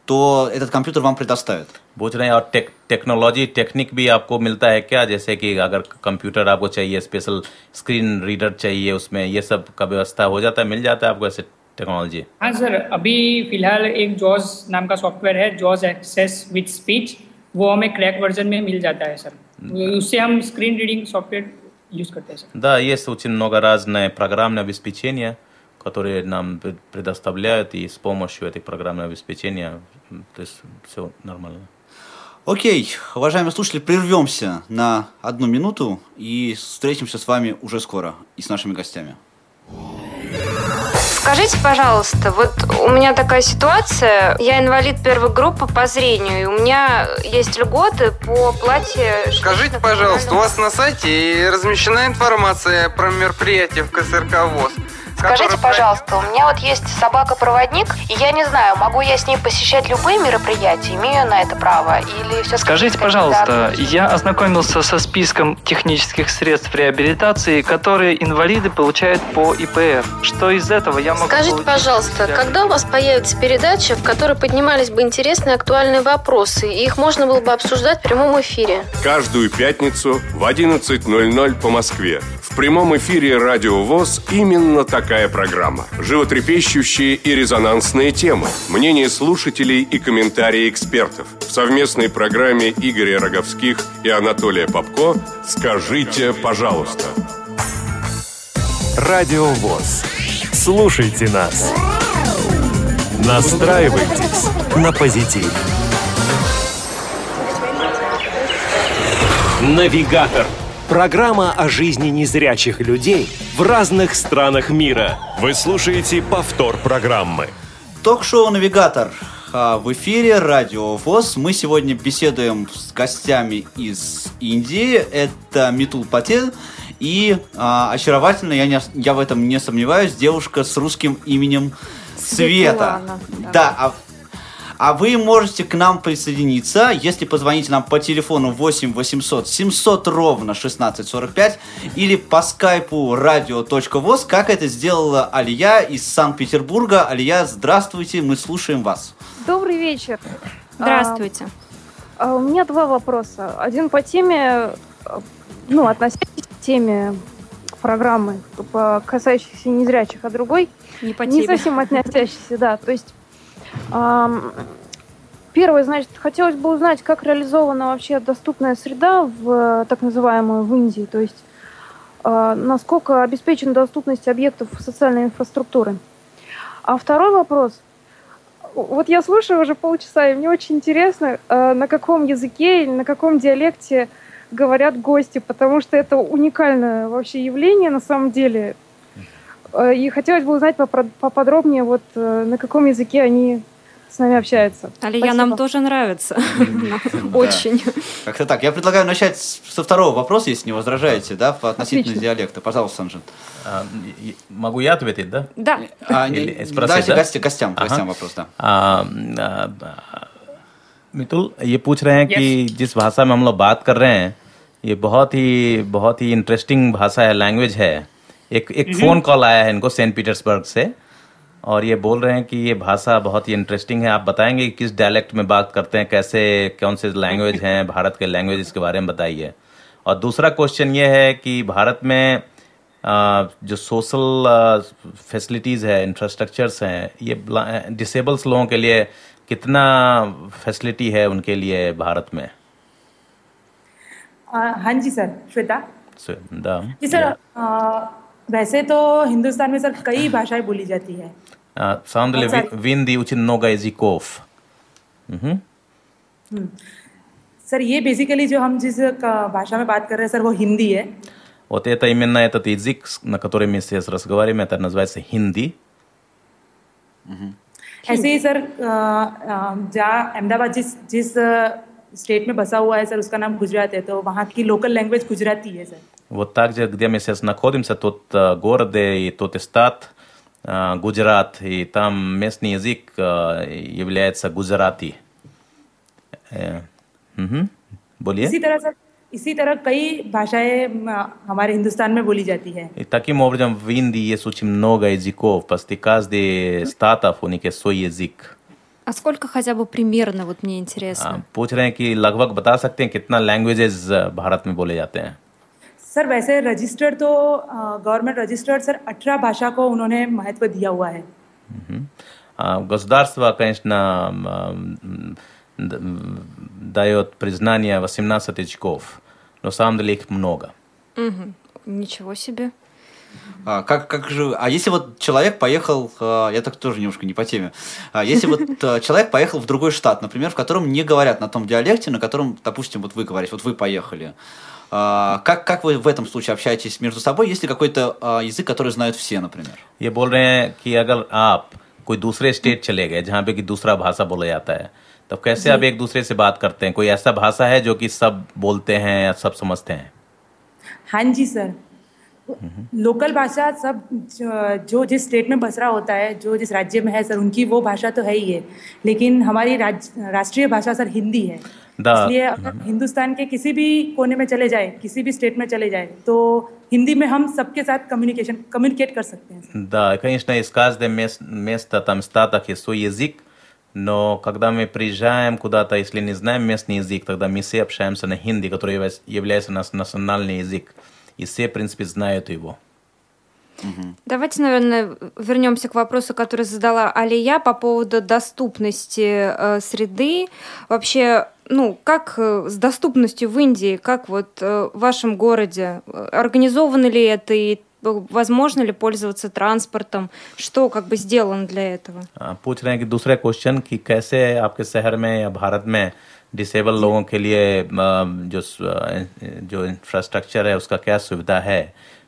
то этот компьютер вам предоставят. पूछ रहे हैं और टेक, टेक्नोलॉजी टेक्निक भी आपको मिलता है क्या जैसे कि अगर कंप्यूटर आपको चाहिए स्पेशल स्क्रीन रीडर चाहिए उसमें ये सब का व्यवस्था हो जाता है मिल जाता है आपको ऐसे टेक्नोलॉजी हाँ सर अभी फिलहाल एक जॉज नाम का सॉफ्टवेयर है जॉज एक्सेस विथ स्पीच वो हमें क्रैक वर्जन में मिल जाता है सर उससे हम स्क्रीन रीडिंग सॉफ्टवेयर यूज करते हैं सर Да, есть очень много разное программное обеспечение, которые нам пред- предоставляют, и с помощью этих программного обеспечения, то есть все нормально. Окей, уважаемые слушатели, прервемся на одну минуту и встретимся с вами уже скоро и с нашими гостями. Скажите, пожалуйста, вот у меня такая ситуация, я инвалид первой группы по зрению, и у меня есть льготы по плате... Скажите, пожалуйста, у вас на сайте размещена информация про мероприятие в КСРК ВОЗ. Скажите, пожалуйста, у меня вот есть собака-проводник, и я не знаю, могу я с ней посещать любые мероприятия, имею я на это право, или все Скажите, пожалуйста, я ознакомился со списком технических средств реабилитации, которые инвалиды получают по ИПР. Что из этого я могу Скажите, пожалуйста, для- когда у вас появится передача, в которой поднимались бы интересные актуальные вопросы, и их можно было бы обсуждать в прямом эфире? Каждую пятницу в 11.00 по Москве. В прямом эфире «Радио ВОЗ» именно такая программа. Животрепещущие и резонансные темы, мнения слушателей и комментарии экспертов. В совместной программе Игоря Роговских и Анатолия Попко «Скажите, пожалуйста». Радио ВОЗ. Слушайте нас. Настраивайтесь на позитив. Навигатор. Программа о жизни незрячих людей в разных странах мира. Вы слушаете повтор программы. Ток-шоу «Навигатор». А, В эфире радио ВОЗ. Мы сегодня беседуем с гостями из Индии. Это Митул Патель и а, очаровательно, я, не, я в этом не сомневаюсь, девушка с русским именем Света. Светлана, да. Да, а, а вы можете к нам присоединиться, если позвоните нам по телефону 8 800 700 ровно 1645 или по скайпу radio.voz, как это сделала Алия из Санкт-Петербурга. Алия, здравствуйте, мы слушаем вас. Добрый вечер. Здравствуйте. А, у меня два вопроса. Один по теме, а, ну, относящийся к теме программы, касающейся незрячих, а другой Не по не теме. совсем относящийся, да. То есть первое, значит, хотелось бы узнать, как реализована вообще доступная среда в э, так называемую в Индии, то есть а, насколько обеспечена доступность объектов социальной инфраструктуры. А второй вопрос. Вот я слушаю уже полчаса, и мне очень интересно, э, на каком языке или на каком диалекте говорят гости, потому что это уникальное вообще явление на самом деле. Э, И хотелось бы узнать поподробнее, вот э, на каком языке они с нами общаются. Алия, Спасибо. нам тоже нравится. Очень. Как-то так. Я предлагаю начать с- со второго вопроса, если не возражаете, да, по относительно Отлично. диалекта. Пожалуйста, Санжин. А, и- могу я ответить, да? Да. А, не- Или спросить, дайте да? гости- гостям, Ага. гостям вопрос, да. आ, आ, मितुल ये पूछ रहे हैं कि जिस भाषा में हम लोग बात कर रहे हैं ये बहुत ही बहुत ही इंटरेस्टिंग भाषा है लैंग्वेज है एक एक फोन कॉल आया है इनको सेंट पीटर्सबर्ग से और ये बोल रहे हैं कि ये भाषा बहुत ही इंटरेस्टिंग है। आप बताएँगे कि किस डायलेक्ट में बात करते हैं कैसे कौन से लैंग्वेज हैं भारत के लैंग्वेज के बारे में बताइए। और दूसरा क्वेश्चन ये है कि भारत में जो सोशल फैसिलिटीज़ है इंफ्रास्ट्रक्चर्स हैं ये डिसेबल्स लोगों के लिए कितना फैसिलिटी है उनके लिए भारत में? हाँ जी सर श्वेता। जी सर आ, वैसे तो हिंदुस्तान में सर कई भाषाएँ बोली जाती है। Uh, Soundele Outside. vindi uchin noga izikov. Mhm. Sir ये बेसिकली जो हम जिस का- भाषा में बात कर रहे हैं सर वो हिंदी है Вот это именно этот язык, с- на который мы сейчас разговариваем, это называется хинди. ऐसे ही सर आ, आ, जहाँ अहमदाबाद जिस जिस स्टेट में बसा हुआ है सर उसका नाम गुजरात है तो वहाँ की लोकल लैंग्वेज गुजराती है सर Вот так же, где мы сейчас находимся, тот э, город и тот стат, э, Гуджарат, и там местный язык э, является гуджарати. Э, мгм. बोलिए इसी तरह सर इसी तरह कई भाषाएं आ, हमारे हिंदुस्तान में बोली जाती है И таким образом в Индии есть очень много языков, почти каждый статов у них есть свой язык. А сколько хотя бы примерно, вот мне интересно. आ, पूछ रहे हैं कि लगभग बता सकते हैं कितना लैंग्वेजेस भारत में बोले जाते हैं सर वैसे रजिस्टर्ड तो गवर्नमेंट रजिस्टर्ड सर अठारह भाषा को उन्होंने महत्व दिया हुआ है Мгм. А, Государство, конечно, м, д- м, дает признание 18 языков, но на самом деле их много. Мгм. Ничего себе. А, как, как же, а если вот человек поехал, а, я так тоже немножко не по теме, а если вот а, человек поехал в другой штат, например, в котором не говорят на том диалекте, на котором, допустим, вот вы говорите, вот вы поехали, а, как, как вы в этом случае общаетесь между собой? Есть ли какой-то а, язык, который знают все, например? ये बोल रहे हैं कि अगर आप कोई दूसरे स्टेट चले गए जहाँ पे कि दूसरा भाषा बोला जाता है तो कैसे आप एक दूसरे से बात करते हैं कोई ऐसा भाषा है जो कि सब बोलते हैं या सब समझते हैं हाँ जी सर लोकल भाषा सब जो- जो जिस स्टेट में बस रहा होता है जो जिस राज्य में है सर उनकी वो भाषा तो है ही है लेकिन हमारी राज्य राष्ट्रीय भाषा सर हिंदी है द इसलिए अगर हिंदुस्तान के किसी भी कोने में चले जाए किसी भी स्टेट में चले जाए तो हिंदी में हम सबके साथ कम्युनिकेशन कम्युनिकेट कर सकते हैं Да, конечно, из каждого мес- места, там, стата есть свой язык, но когда мы приезжаем куда-то, если не знаем местный язык, тогда мы все общаемся на хинди, который является- является наш национальный язык. И все, в принципе, знают его. Давайте, наверное, вернемся к вопросу, который задала Алия по поводу доступности э, среды. Вообще, ну, как э, с доступностью в Индии, как вот э, в вашем городе? Э, Организовано ли это и э, возможно ли пользоваться транспортом? Что как бы сделано для этого? आ, पूछ रहे हैं कि दूसरा क्वेश्चन कि कैसे आपके शहर में या भारत में डिसेबल लोगों के लिए आ, जो स- जो इंफ्रास्ट्रक्चर है उसका क्या सुविधा है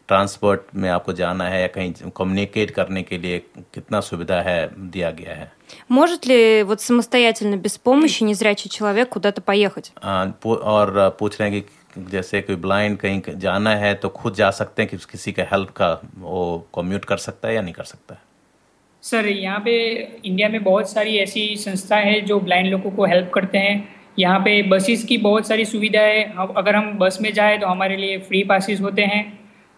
ट्रांसपोर्ट में आपको जाना है या कहीं कम्युनिकेट करने के लिए कितना सुविधा है दिया गया है Может ли вот самостоятельно, без помощи, незрячий человек куда-то поехать? आ, पू- और आ, पूछ रहे हैं कि जैसे कोई ब्लाइंड कहीं जाना है तो खुद जा सकते हैं कि किसी के हेल्प का वो कम्यूट कर सकता है या नहीं कर सकता है सर यहाँ पे इंडिया में बहुत सारी ऐसी संस्थाएं हैं जो ब्लाइंड लोगों को हेल्प करते हैं यहाँ पे बसेस की बहुत सारी सुविधा है हम अगर हम बस में जाए तो हमारे लिए फ्री पासिस होते हैं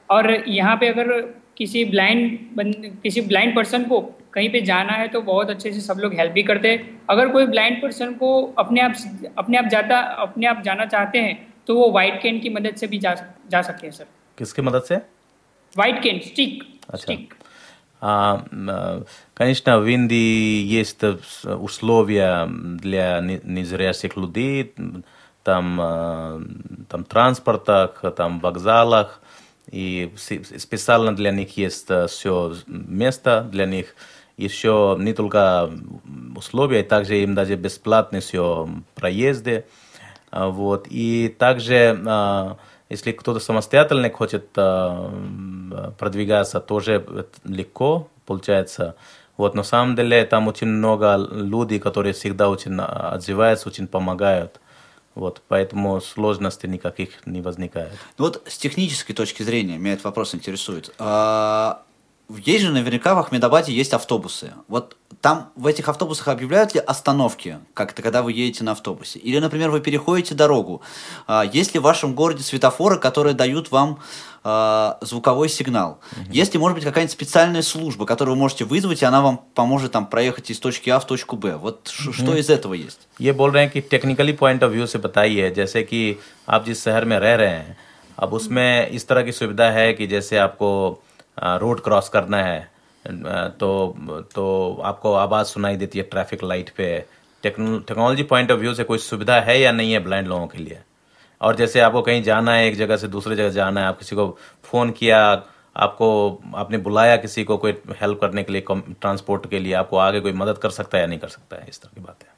और यहाँ पे अगर किसी ब्लाइंड बन किसी ब्लाइंड पर्सन को कहीं पे जाना है तो बहुत अच्छे से सब लोग हेल्प भी करते हैं अगर कोई ब्लाइंड पर्सन को अपने आप अपने आप जाता अपने आप जाना चाहते हैं तो वो वाइट कैन की मदद से भी जा जा सकते हैं सर किसकी मदद से वाइट कैन स्टिक अच्छा. А, м, Конечно, в Индии есть э, с- условия для не- незрячих людей, там, э, там транспортах, там вокзалах, и си- специально для них есть все место для них. Еще не только условия, также им даже бесплатные все проезды. А, Вот. И также, а, если кто-то самостоятельно хочет а, продвигаться, тоже легко получается. Вот. На самом деле там очень много людей, которые всегда очень отзываются, очень помогают. Вот. Поэтому сложностей никаких не возникает. Ну Вот с технической точки зрения меня этот вопрос интересует. Есть же наверняка в Ахмедабаде есть автобусы. Вот там в этих автобусах объявляют ли остановки, как-то, когда вы едете на автобусе? Или, например, вы переходите дорогу. А, Есть ли в вашем городе светофоры, которые дают вам а, звуковой сигнал? Есть ли, может быть, какая-нибудь специальная служба, которую вы можете вызвать, и она вам поможет там проехать из точки А в точку Б? Вот ш- что Мгм. из этого есть? ये बोल रहे हैं कि टेक्निकली पॉइंट ऑफ व्यू से बताइए जैसे कि आप जिस शहर में रह रहे हैं अब उसमें इस तरह की सुविधा है कि जैसे आपको रोड क्रॉस करना है। तो तो आपको आवाज़ सुनाई देती है ट्रैफ़िक लाइट पे। टेक्नोलॉजी पॉइंट ऑफ़ व्यू से कोई सुविधा है या नहीं है ब्लाइंड लोगों के लिए? और जैसे आपको कहीं जाना है, एक जगह से दूसरे जगह जाना है, आप किसी को फ़ोन किया, आपको, आपने बुलाया किसी को कोई हेल्प करने के लिए ट्रांसपोर्ट के लिए, आपको आगे कोई मदद कर सकता है या नहीं कर सकता है? इस तरह की बात। है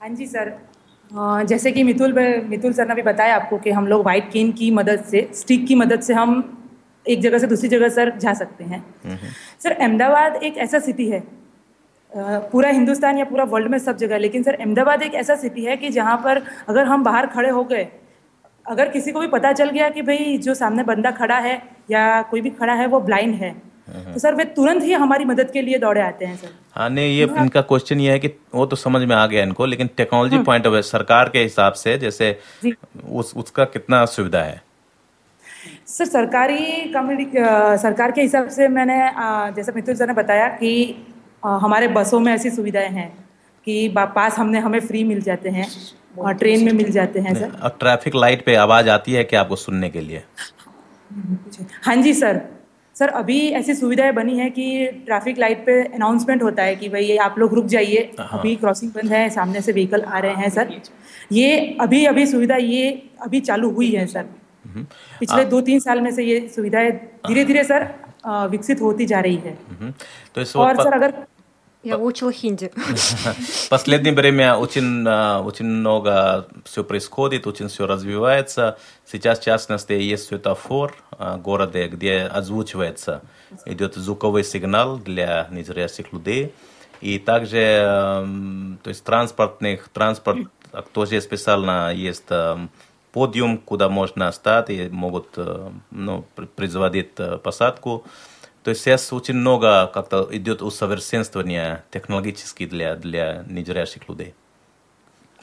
हाँ जी, सर। जैसे कि मितुल मितुल सर ने भी बताया आपको कि हम लोग वाइट केन की मदद से स्टिक की मदद से हम एक जगह से दूसरी जगह सर जा सकते हैं। सर अहमदाबाद एक ऐसा सिटी है पूरा हिंदुस्तान या पूरा वर्ल्ड में सब जगह लेकिन सर अहमदाबाद एक ऐसा सिटी है कि जहाँ पर अगर हम बाहर खड़े हो गए अगर किसी को भी पता चल गया कि भाई जो सामने बंदा खड़ा है या कोई भी खड़ा है वो ब्लाइंड है तो सर वे तुरंत ही हमारी मदद के लिए दौड़े आते हैं सर। हाँ नहीं ये इनका क्वेश्चन ये है कि वो तो समझ में आ गया इनको लेकिन टेक्नोलॉजी पॉइंट ऑफ़ सरकार के हिसाब से जैसे उस उसका कितना सुविधा है? सर सरकारी कम्युनिक सरकार के हिसाब से मैंने जैसे मितुल सर ने बताया कि हमारे बसों में ऐसी सुविधाएँ हैं कि पास हमने हमें फ्री मिल जाते हैं और ट्रेन में मिल जाते हैं सर और ट्रैफ़िक लाइट पे आवाज़ आती है क्या आपको सुनने के लिए? हाँ जी सर सर अभी ऐसी सुविधाएँ बनी है कि ट्रैफ़िक लाइट पे अनाउंसमेंट होता है कि भाई आप लोग रुक जाइए। हाँ। अभी क्रॉसिंग बंद है सामने से व्हीकल आ रहे हैं सर ये अभी अभी सुविधा ये अभी चालू हुई है सर पिछले दो तीन साल में से ये सुविधाएं धीरे धीरे सर अ, विकसित होती जा रही है Мгм. То есть और вот सर по- अगर Я учила хинди. в последнее время очень, а, очень много все происходит, очень все развивается. Сейчас, в частности, есть светофор а, в городе, где озвучивается, идет звуковой сигнал для незрячих людей. И также, ам, то есть транспортных, транспорт а, тоже специально есть podium, куда можно стать, и могут ну, производить посадку. То есть сейчас очень много как-то идет усовершенствование технологически для, для незрячих людей.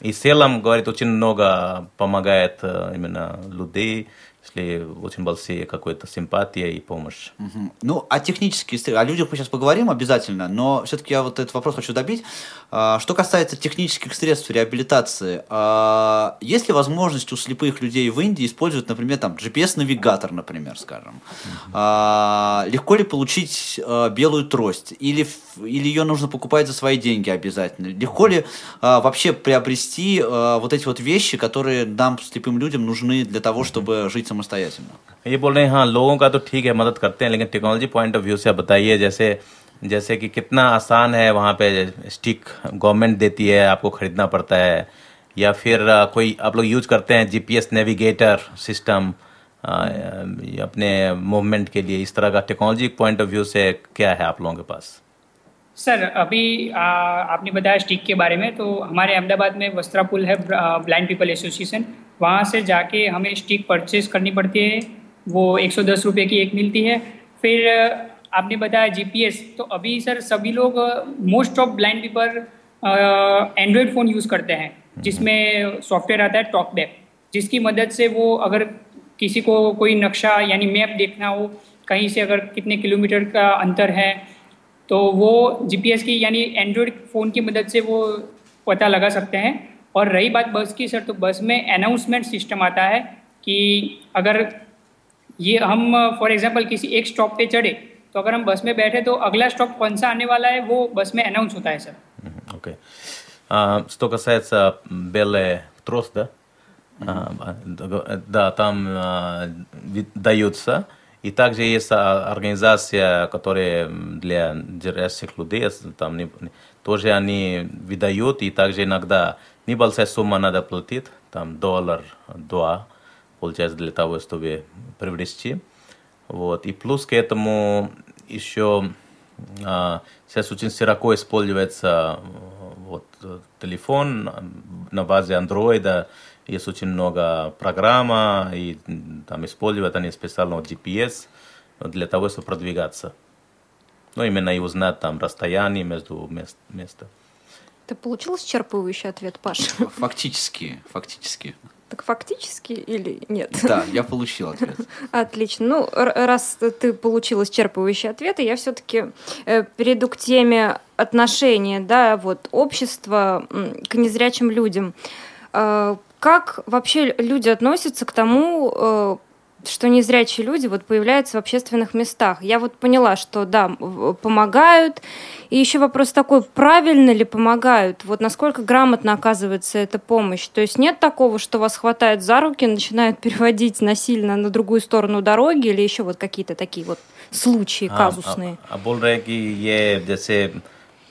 И в целом, говорит, очень много помогает именно людей, если очень большие какой-то симпатия и помощь. Угу. Ну, а технические о людях мы сейчас поговорим обязательно, но все-таки я вот этот вопрос хочу добить. А, что касается технических средств реабилитации, а, есть ли возможность у слепых людей в Индии использовать, например, там GPS-навигатор, например, скажем? Угу. Легко ли получить белую трость? Или, или ее нужно покупать за свои деньги обязательно? Легко ли вообще приобрести вот эти вот вещи, которые нам, слепым людям, нужны для того, чтобы жить самостоятельно? समझता है ऐसे ये बोल रहे हैं हाँ लोगों का तो ठीक है मदद करते हैं लेकिन टेक्नोलॉजी पॉइंट ऑफ़ व्यू से आप बताइए जैसे जैसे कि कितना आसान है वहाँ पे स्टिक गवर्नमेंट देती है आपको ख़रीदना पड़ता है या फिर कोई आप लोग यूज़ करते हैं जीपीएस नेविगेटर सिस्टम अपने मूवमेंट के लिए इस तरह का टेक्नोलॉजी पॉइंट ऑफ़ व्यू से क्या है आप लोगों के पास? सर अभी आ, आपने बताया स्टिक के बारे में तो हमारे अहमदाबाद में वस्त्रा पुल है ब्लाइंड पीपल एसोसिएशन वहाँ से जाके हमें स्टिक परचेज करनी पड़ती है। वो एक सौ दस रुपये की एक मिलती है। फिर आपने बताया जीपीएस तो अभी सर सभी लोग most of blind people Android phone use करते हैं। जिसमें सॉफ्टवेयर आता है टॉक टॉकडेप जिसकी मदद से वो अगर किसी को कोई नक्शा यानी मैप देखना हो कहीं से अगर कितने किलोमीटर का अंतर है तो वो जीपीएस की यानी एंड्रॉयड फ़ोन की मदद से वो पता लगा सकते हैं। और रही बात बस की सर तो बस में अनाउंसमेंट सिस्टम आता है कि अगर ये हम फॉर एग्जांपल किसी एक स्टॉप पे चढ़े तो अगर हम बस में बैठे तो अगला स्टॉप कौन सा आने वाला है वो बस में अनाउंस होता है sir Okej. Okay. Uh, что касается белой троста, uh, да, там uh, даются. И также есть организация, которая для зрячих людей, там не, тоже они выдают, и также иногда небольшая сумма надо платить, там доллар, два, получается, для того, чтобы приобрести. Вот. И плюс к этому еще а, сейчас очень широко используется вот, телефон на базе андроида, есть очень много программа, и там используют они специально GPS для того, чтобы продвигаться. Ну, именно и узнать там расстояние между мест, места. Ты получил исчерпывающий ответ, Паш? Фактически, фактически. Так фактически или нет? Да, я получил ответ. Отлично. Ну, раз ты получил исчерпывающий ответ, я все-таки э, перейду к теме отношения, да, вот общества к незрячим людям. Э, как вообще люди относятся к тому, э, что незрячие люди вот появляются в общественных местах. Я вот поняла, что да, помогают. И еще вопрос такой, правильно ли помогают? Вот насколько грамотно оказывается эта помощь? То есть нет такого, что вас хватает за руки, начинают переводить насильно на другую сторону дороги или еще вот какие-то такие вот случаи казусные? А, а, बोल रहे हैं कि ये जैसे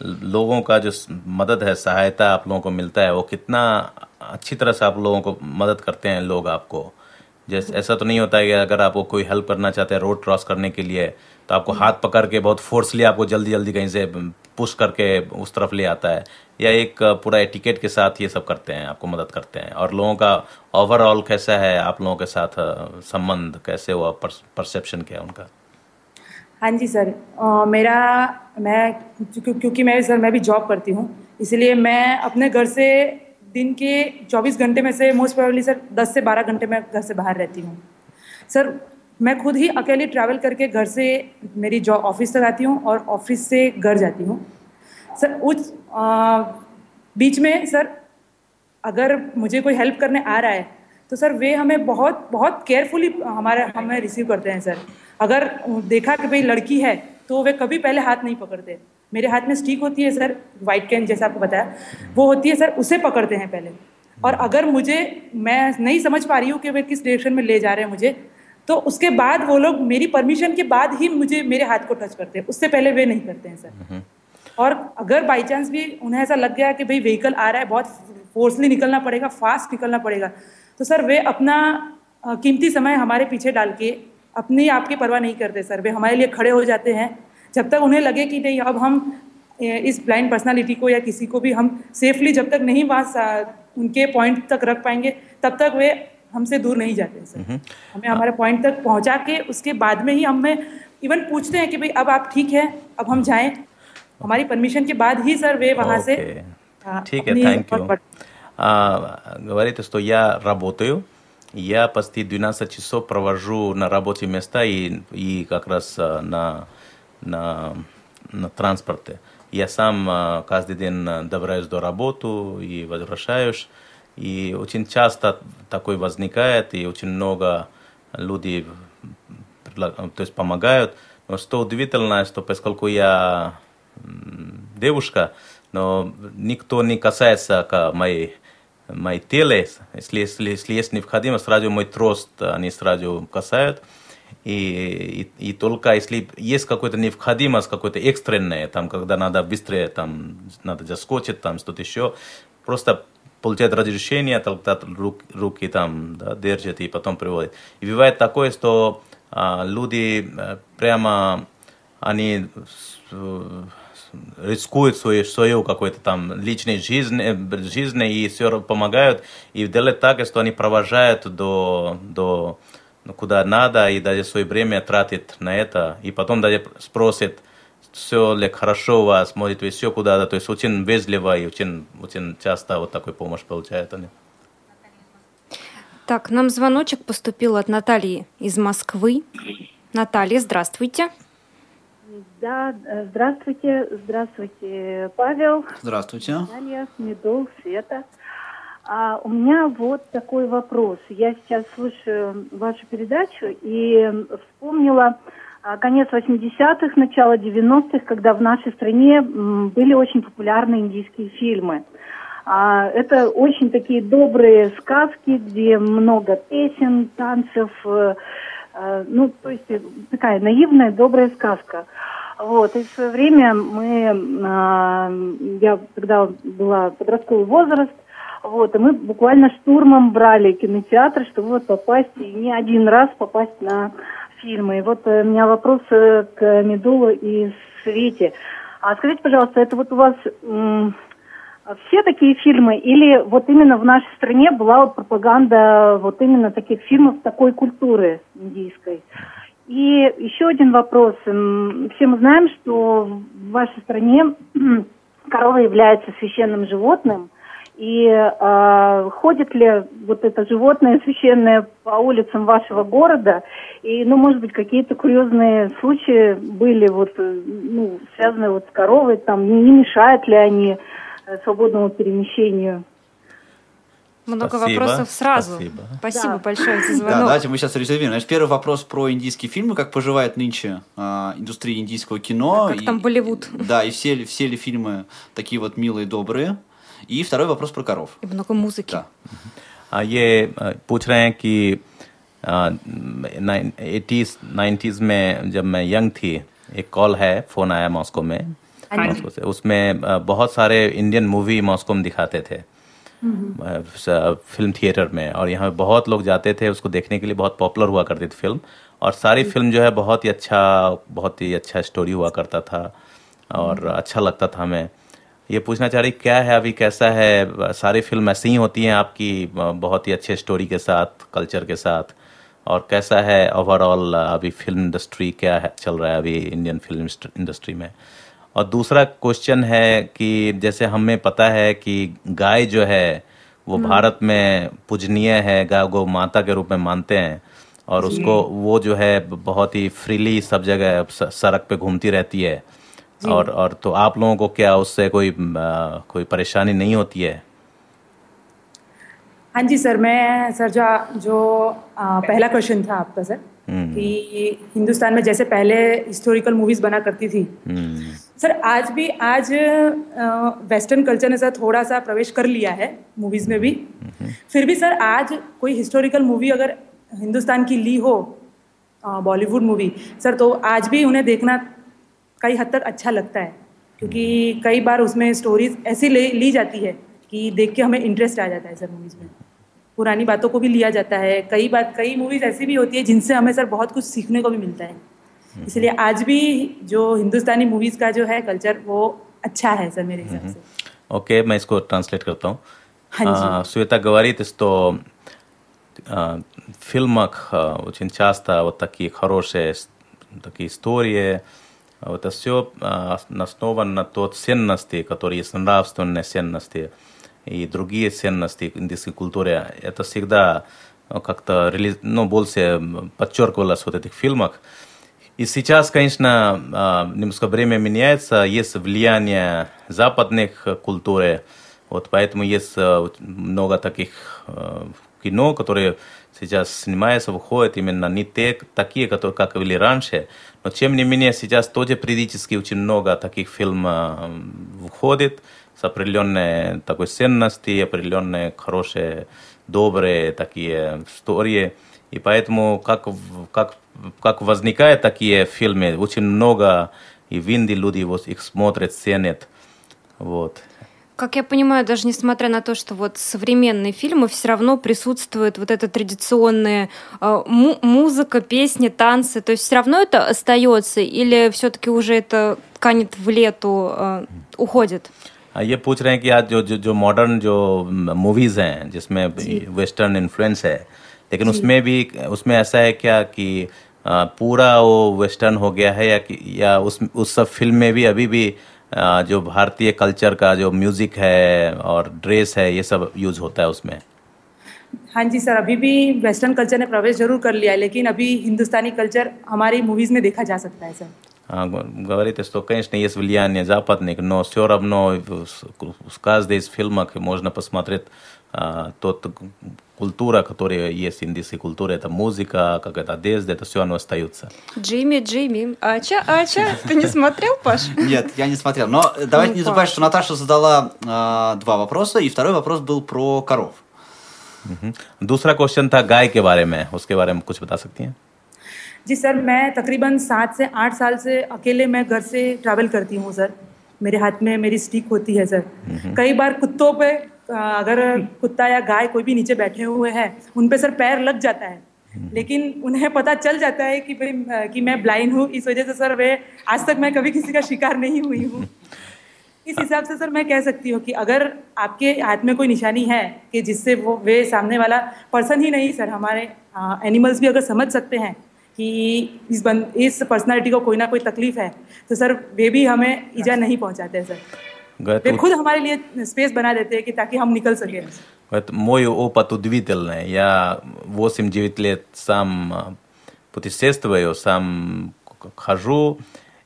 लोगों का जो मदद है सहायता आप लोगों को मिलता है वो कितना अच्छी तरह से आप लोगों को मदद करते हैं लोग आपको जैसे ऐसा तो नहीं होता है कि अगर आपको कोई हेल्प करना चाहते हैं रोड क्रॉस करने के लिए तो आपको हाथ पकड़ के बहुत फोर्सली आपको जल्दी जल्दी कहीं से पुश करके उस तरफ़ ले आता है। या एक पूरा एटिकेट के साथ ये सब करते हैं आपको मदद करते हैं। और लोगों का ओवरऑल कैसा है आप लोगों के साथ संबंध कैसे हुआ परसेप्शन क्या है उनका? हाँ जी सर आ, मेरा मैं क्योंकि मैं सर मैं भी जॉब करती हूँ इसलिए मैं अपने घर से दिन के 24 घंटे में से मोस्ट प्रोबेबली सर 10 से 12 घंटे मैं घर से बाहर रहती हूँ। सर, मैं खुद ही अकेले ट्रैवल करके घर से मेरी जॉब ऑफ़िस तक आती हूँ और ऑफ़िस से घर जाती हूँ। सर, उस बीच में सर, अगर मुझे कोई हेल्प करने आ रहा है तो सर वे हमें बहुत बहुत केयरफुली हमारे, हमें रिसीव करते हैं सर। अगर देखा कि भाई लड़की है तो वे कभी पहले हाथ नहीं पकड़ते। मेरे हाथ में स्टिक होती है सर वाइट कैन जैसा आपको बताया। वो होती है सर उसे पकड़ते हैं पहले। और अगर मुझे मैं नहीं समझ पा रही हूँ कि वे किस डायरेक्शन में ले जा रहे हैं मुझे तो उसके बाद वो लोग मेरी परमिशन के बाद ही मुझे मेरे हाथ को टच करते हैं। उससे पहले वे नहीं करते हैं सर। और अगर बाई चांस भी उन्हें ऐसा लग गया कि भाई व्हीकल आ रहा है बहुत फोर्सली निकलना पड़ेगा फास्ट निकलना पड़ेगा तो सर वे अपना कीमती समय हमारे पीछे डाल के अपनी आपकी परवाह नहीं करते सर। वे हमारे लिए खड़े हो जाते हैं। जब तक उन्हें लगे कि नहीं अब हम इस ब्लाइंड पर्सनालिटी को या किसी को भी हम सेफली जब तक नहीं वहाँ उनके पॉइंट तक रख पाएंगे तब तक वे हमसे दूर नहीं जाते सर हमें हमारे पॉइंट तक पहुंचा के उसके बाद में ही हमें इवन पूछते हैं कि भाई अब आप ठीक है अब हम जाएं हमारी परमिशन के बाद ही सर वे वहां से हाँ, ठीक है थैंक यू говорит, что я работаю, я почти 12 часов провожу на рабочем месте и, и как раз на, на, на транспорте. Я сам каждый день добираюсь до работы и возвращаюсь. И очень часто такой возникает, и очень много людей то есть помогают. Но что удивительно, что поскольку я девушка, но никто не касается к моей, моей теле. Если, если, если есть необходимость, сразу мой трост они сразу касают. И, и, и только если есть какая-то необходимость, какое-то экстренное, там, когда надо быстрее, там, надо заскочить, там, что-то еще, просто получает разрешение, тогда рук, руки там да, держит и потом приводит. И бывает такое, что а, люди прямо, они рискуют свою, свою какую-то там личную жизнь, жизнь и все помогают, и делают так, что они провожают до, до куда надо, и даже свое время тратят на это, и потом даже спросят, все ли хорошо у вас, может вы все куда-то, то есть очень вежливо и очень, очень часто вот такой помощь получают они. Так, нам звоночек поступил от Натальи из Москвы. Наталья, здравствуйте. Да, здравствуйте, здравствуйте, Павел. Здравствуйте. Наталья, Медол, Света. А у меня вот такой вопрос. Я сейчас слушаю вашу передачу и вспомнила а, конец 80-х, начало 90-х, когда в нашей стране были очень популярны индийские фильмы. А, это очень такие добрые сказки, где много песен, танцев, э, э, ну, то есть такая наивная, добрая сказка. Вот, и в свое время мы, а, я тогда была подростковый возраст, вот, и мы буквально штурмом брали кинотеатр, чтобы вот попасть, и не один раз попасть на фильмы. И вот э, у меня вопрос э, к Медулу и Свете. А скажите, пожалуйста, это вот у вас все такие фильмы или вот именно в нашей стране была вот пропаганда вот именно таких фильмов такой культуры индийской? И еще один вопрос. Все мы знаем, что в вашей стране корова является священным животным. И э, ходит ли вот это животное священное по улицам вашего города? И, ну, может быть, какие-то курьезные случаи были вот, ну, связанные вот с коровой, там, не, не мешают ли они э, свободному перемещению? Много Спасибо. вопросов сразу. Спасибо, Спасибо да. большое за звонок. Да, давайте мы сейчас резервируем. Значит, первый вопрос про индийские фильмы, как поживает нынче э, индустрия индийского кино. Как и, там Болливуд. Да, и все, все ли фильмы такие вот милые, добрые. И второй вопрос про коров. И много музыки. Да. А, ये पूछ रहे हैं कि एटीज नाइन्टीज में जब मैं यंग थी एक कॉल है फोन आया मॉस्को में मॉस्को से उसमें बहुत सारे इंडियन मूवी मॉस्को में दिखाते थे फिल्म थिएटर में और यहाँ बहुत लोग जाते थे उसको देखने के लिए बहुत पॉपुलर हुआ करती थी फिल्म और सारी फिल्म जो है बहुत ही अच्छा बहुत ही अच्छा स्टोरी हुआ करता था और अच्छा लगता था हमें ये पूछना चाह रही क्या है अभी कैसा है? सारी फ़िल्म ऐसी ही होती हैं आपकी बहुत ही अच्छे स्टोरी के साथ कल्चर के साथ और कैसा है ओवरऑल अभी फ़िल्म इंडस्ट्री क्या है चल रहा है अभी इंडियन फ़िल्म इंडस्ट्री में? और दूसरा क्वेश्चन है कि जैसे हमें पता है कि गाय जो है वो भारत में पूजनीय है गाय को माता के रूप में मानते हैं और उसको वो जो है बहुत ही फ्रीली सब जगह सड़क पे घूमती रहती है। और और तो आप लोगों को क्या उससे कोई आ, कोई परेशानी नहीं होती है? हाँ जी सर मैं सर जो जो आ, पहला क्वेश्चन था आपका सर कि हिंदुस्तान में जैसे पहले हिस्टोरिकल मूवीज़ बना करती थी। सर आज भी आज वेस्टर्न कल्चर ने सर थोड़ा सा प्रवेश कर लिया है मूवीज़ में भी। फिर भी सर आज कोई हिस्टोरिकल मूवी अगर हिंदुस्तान की ली हो बॉलीवुड मूवी सर तो आज भी उन्हें देखना कई हद तक अच्छा लगता है क्योंकि कई बार उसमें स्टोरीज ऐसी ले ली जाती है कि देख के हमें इंटरेस्ट आ जाता है सर मूवीज़ में पुरानी बातों को भी लिया जाता है कई बात कई मूवीज़ ऐसी भी होती है जिनसे हमें सर बहुत कुछ सीखने को भी मिलता है इसलिए आज भी जो हिंदुस्तानी मूवीज़ का जो है कल्चर वो अच्छा है सर मेरे हिसाब से ओके okay, मैं इसको ट्रांसलेट करता हूँ हाँ श्वेता गवारी तो э, в фильмах э, очень часто вот такие хорошие такие истории, Вот это все э, основано на тот ценности, которые есть нравственные ценности и другие ценности индийской культуры. Это всегда как-то ну, больше подчеркивалось вот этих фильмах. И сейчас, конечно, немножко время меняется, есть влияние западных культур, вот поэтому есть много таких кино, которые сейчас снимаются, выходят именно не те, такие, которые, как были раньше. Но, тем не менее, сейчас тоже периодически очень много таких фильмов выходит с определенной такой ценностью, определенные хорошие, добрые такие истории. И поэтому, как, как, как возникают такие фильмы, очень много и в Индии люди их смотрят, ценят. Вот. Как я понимаю, даже несмотря на то, что вот современные фильмы, все равно присутствует вот эта традиционная э, му- музыка, песни, танцы. То есть все равно это остается или все-таки уже это канет в лету, э, уходит? ये पूछ रहे हैं कि आज जो जो, जो मॉडर्न जो मूवीज हैं जिसमें वेस्टर्न इन्फ्लुएंस है लेकिन उसमें भी उसमें ऐसा है क्या कि पूरा वो वेस्टर्न हो गया है या कि या उस उस सब फिल्म में भी अभी भी जो भारतीय कल्चर का जो म्यूजिक है और ड्रेस है ये सब यूज होता है उसमें हाँ जी सर अभी भी वेस्टर्न कल्चर ने प्रवेश जरूर कर लिया है लेकिन अभी हिंदुस्तानी कल्चर हमारी मूवीज में देखा जा सकता है सर Говорите, что, конечно, есть влияние западных, но все равно в каждой из фильмов можно посмотреть а, тот культура, которая есть индийская культура, это музыка, как это одежда, это все оно остается. Джимми, Джимми, ача, ача, ты не смотрел, Паш? Нет, я не смотрел. Но давайте не забывать, что Наташа задала э, два вопроса, и второй вопрос был про коров. दूसरा क्वेश्चन था गाय के बारे में उसके बारे में कुछ बता सकती हैं जी सर मैं तकरीबन सात से आठ साल से अकेले मैं घर से ट्रैवल करती हूँ सर मेरे हाथ में मेरी स्टिक होती है सर कई बार कुत्तों पे अगर कुत्ता या गाय कोई भी नीचे बैठे हुए हैं उन पे सर पैर लग जाता है। लेकिन उन्हें पता चल जाता है कि भाई कि मैं ब्लाइंड हूँ इस वजह से सर वे आज तक मैं कभी किसी का शिकार नहीं हुई हूँ। इस हिसाब से सर मैं कह सकती हूँ कि अगर आपके हाथ में कोई निशानी है कि जिससे वो वे सामने वाला पर्सन ही नहीं सर हमारे एनिमल्स भी अगर समझ सकते हैं कि इस बंद इस पर्सनालिटी को कोई ना कोई तकलीफ़ है तो सर वे भी हमें ईजा नहीं पहुंचाते सर। वे खुद हमारे लिए स्पेस बना देते हैं कि ताकि हम निकल सकें Вот мой опыт удивительный. Я 8-9 лет сам путешествую, сам хожу.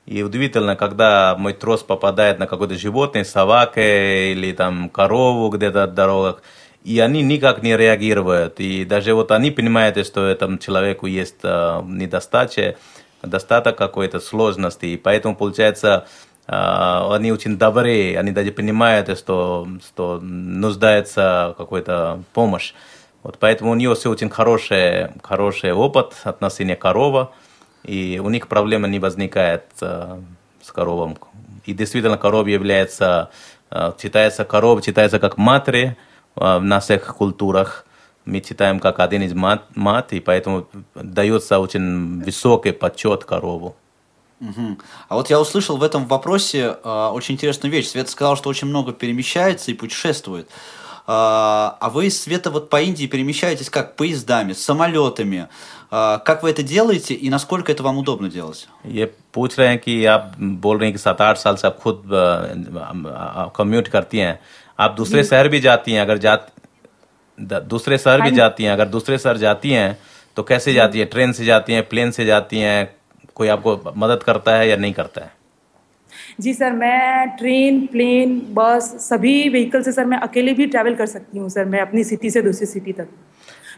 И удивительно, когда мой трос попадает на какое-то животное, собака или там корову где-то от дорогах, и они никак не реагируют. И даже вот они понимают, что этому человеку есть э, недостача, достаток какой-то сложности. И поэтому, получается, э, они очень добрые, они даже понимают, что, что нуждается какой-то помощь. Вот поэтому у нее все очень хороший, хороший опыт отношения корова, и у них проблема не возникает э, с коровом. И действительно, коров является, э, читается коров, читается как матери, в наших культурах мы читаем как один из мат, мат и поэтому дается очень высокий почет корову. Угу. А вот я услышал в этом вопросе э, очень интересную вещь. Света сказал, что очень много перемещается и путешествует. Э, а вы, Света, вот по Индии перемещаетесь как? Поездами, самолетами? Э, как вы это делаете и насколько это вам удобно делать? ये पूछ रहे हैं कि आप बोल रहे हैं कि सात आठ साल से आप खुद कम्यूट करती हैं आप दूसरे शहर भी जाती हैं अगर जा दूसरे शहर भी जाती हैं अगर दूसरे शहर जाती हैं तो कैसे जाती हैं ट्रेन से जाती हैं प्लेन से जाती हैं कोई आपको मदद करता है या नहीं करता है? जी सर, मैं ट्रेन, प्लेन, बस सभी व्हीकल से सर मैं अकेले भी ट्रैवल कर सकती हूँ सर, मैं अपनी सिटी से दूसरी सिटी तक।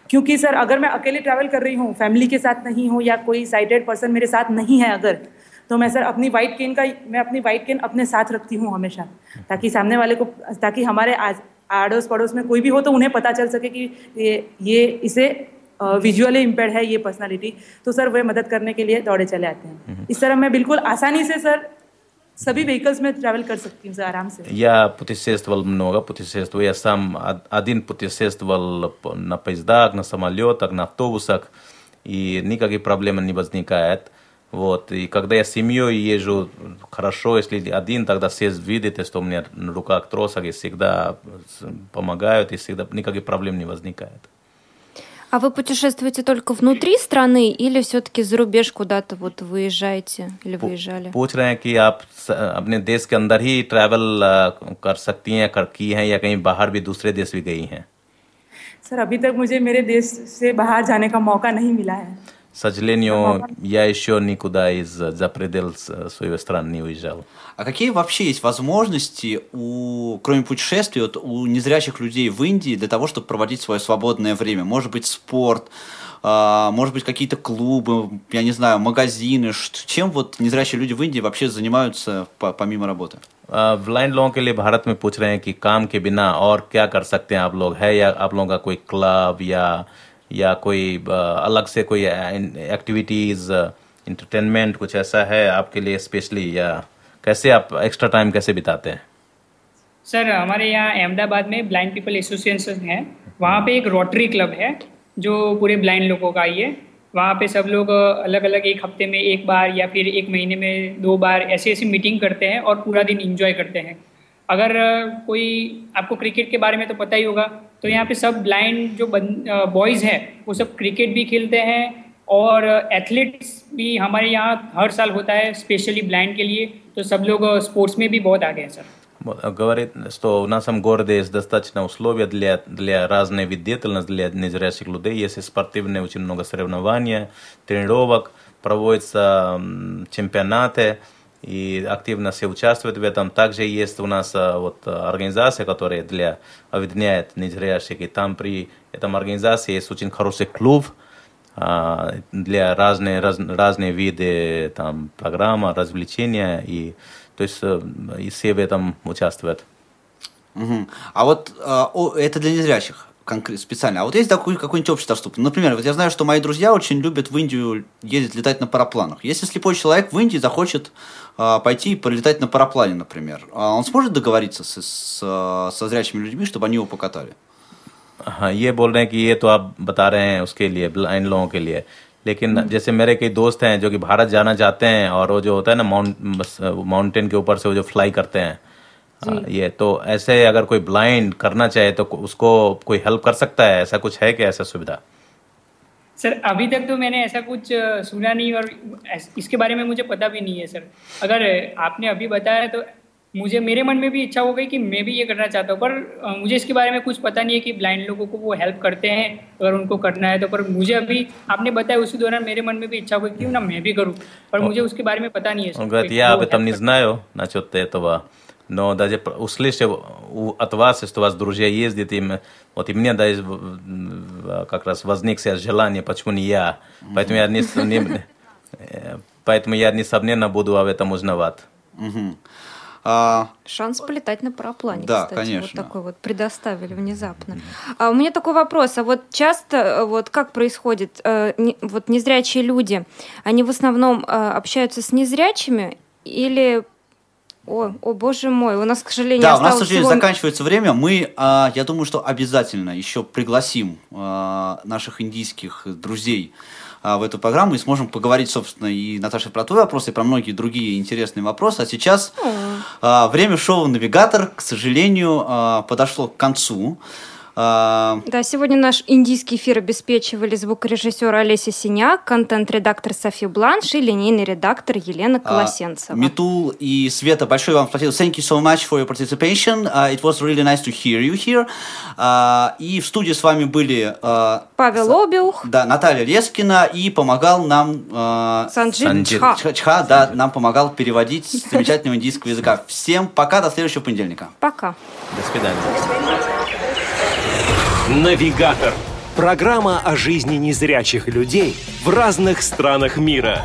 क्योंकि सर, अगर मैं अकेले ट्रैवल कर रही हूँ फैमिली के साथ नहीं हूँ या कोई साइटेड पर्सन मेरे साथ नहीं है अगर तो मैं सर अपनी वाइट केन का, मैं अपनी वाइट केन अपने साथ रखती हूँ हमेशा, ताकि सामने वाले को, ताकि हमारे आड़ोस पड़ोस में कोई भी हो तो उन्हें पता चल सके कि ये ये इसे विजुअली इम्पेयर है ये पर्सनालिटी तो सर वे मदद करने के लिए दौड़े चले आते हैं इस तरह मैं बिल्कुल आसानी से सर सभी vehicles में travel कर सकती हूँ आराम से. Я путешествовал много, путешествую. Я сам один путешествовал на поездах, на самолетах, на автобусах, и никаких проблем не возникает. Вот. И когда я с семьей езжу хорошо, если один, тогда все видят, что у меня на руках тросах, и всегда помогают, и всегда никаких проблем не возникает. А вы путешествуете только внутри страны или все-таки за рубеж куда-то вот выезжаете или выезжали? पूछ रहे ки ап апне अपने ке андар хи ही кар сакти хэн, кар ки хэн, я кэйн бахар би дусре दूसरे ви гэй хэн. Сэр, सर так мужэ мэрэ मेरे देश бахар жанэ ка का нэхи мила хэн. है Сожалению, я еще никуда из за предел своего страны не уезжал. А какие вообще есть возможности, у, кроме путешествий, вот, у незрячих людей в Индии для того, чтобы проводить свое свободное время? Может быть, спорт, а, может быть, какие-то клубы, я не знаю, магазины. Ш- Чем вот незрячие люди в Индии вообще занимаются по- помимо работы? ब्लाइंड लोगों के लिए भारत में पूछ रहे हैं कि काम के बिना और क्या कर सकते हैं आप लोग है या आप लोगों का कोई क्लब या या कोई अ, अलग से कोई एक्टिविटीज इंटरटेनमेंट कुछ ऐसा है आपके लिए स्पेशली या कैसे आप एक्स्ट्रा टाइम कैसे बिताते हैं? सर, हमारे यहाँ अहमदाबाद में ब्लाइंड पीपल एसोसिएशन है। वहाँ पे एक रोटरी क्लब है, जो पूरे ब्लाइंड लोगों का ही है। वहाँ पे सब लोग अलग अलग एक हफ़्ते में एक बार या फिर एक महीने में दो बार ऐसी ऐसी मीटिंग करते हैं और पूरा दिन इंजॉय करते हैं। अगर कोई आपको क्रिकेट के बारे में तो पता ही होगा। तो यहाँ पे सब ब्लाइंड जो बॉयज़ हैं, वो सब क्रिकेट भी खेलते हैं और एथलीट्स भी हमारे यहाँ हर साल होता है स्पेशली ब्लाइंड के लिए। तो सब लोग स्पोर्ट्स में भी बहुत आगे हैं सर Говорит, что у нас в городе есть достаточно условия для, для разной вид деятельности для незрячих людей. Есть спортивные очень много соревнований, тренировок, проводятся м, чемпионаты, и активно все участвуют в этом. Также есть у нас а, вот а, организация, которая для объединяет незрящих, и там при этом организации есть очень хороший клуб, а, для разные, раз- разные виды там, программы, развлечения, и то есть э, и все в этом участвуют. Мгм. А вот а, о, это для незрячих специально. А вот есть такой какой-нибудь общедоступный? Например, вот я знаю, что мои друзья очень любят в Индию ездить, летать на парапланах. Если слепой человек в Индии захочет а, пойти и полетать на параплане, например, а он сможет договориться с, с, а, со зрячими людьми, чтобы они его покатали? हाँ ये बोल रहे हैं कि ये तो आप बता रहे हैं उसके लिए ब्लाइंड लोगों के लिए। लेकिन जैसे मेरे कई दोस्त हैं जो कि भारत जाना चाहते हैं और वो जो होता है ना माउंट माउंटेन के ऊपर से वो जो फ्लाई करते हैं। हाँ, ये तो ऐसे अगर कोई ब्लाइंड करना चाहे तो उसको कोई हेल्प कर सकता है? ऐसा कुछ है क्या ऐसा सुविधा? सर अभी तक तो मैंने ऐसा कुछ सुना नहीं और इसके बारे में मुझे पता भी नहीं है सर। अगर आपने अभी बताया तो मुझे मेरे मन में भी इच्छा हो गई कि मैं भी ये करना चाहता हूँ पर अ, मुझे इसके बारे में कुछ पता नहीं है कि ब्लाइंड लोगों को वो हेल्प करते हैं अगर उनको करना है तो पर मुझे अभी आपने बताया उसी दौरान मेरे मन में भी इच्छा हो गई क्यों ना मैं भी करूँ पर मुझे उसके बारे में पता नहीं है Он सर говорит, कि я वो об этом help не знаю насчет этого, но даже п- услышав у- от вас, что у вас друзья ездят, и м- вот и мне даже в- в- как раз возник сейчас желание, почему не я. Поэтому я не, с- не- э, поэтому я несомненно буду об этом узнавать. А, Шанс полетать на параплане, Да, кстати, конечно. вот такой вот предоставили внезапно. А у меня такой вопрос, а вот часто э, вот как происходит, э, не- вот незрячие люди, они в основном э, общаются с незрячими или о, о, боже мой, у нас, к сожалению, Да, у нас, к сожалению, всего- заканчивается время. Мы, а, я думаю, что обязательно еще пригласим а, наших индийских друзей в эту программу и сможем поговорить, собственно, и, Наташа, про твой вопрос, и про многие другие интересные вопросы. А сейчас а, время шоу «Навигатор», к сожалению, а, подошло к концу. А, Да, сегодня наш индийский эфир обеспечивали звукорежиссер Олеся Синяк, контент-редактор Софи Бланш и линейный редактор Елена А, Колосенцева. Митул и Света, большое вам спасибо. Thank you so much for your participation. Uh, it was really nice to hear you here. А, и в студии с вами были а, Павел Обиух, да, Наталья Лескина и помогал нам а, Санджит Санджит. Чха. Чха, Чха, да, нам помогал переводить с замечательного индийского языка. Всем пока, до следующего понедельника. Пока. До свидания. Навигатор. Программа о жизни незрячих людей в разных странах мира.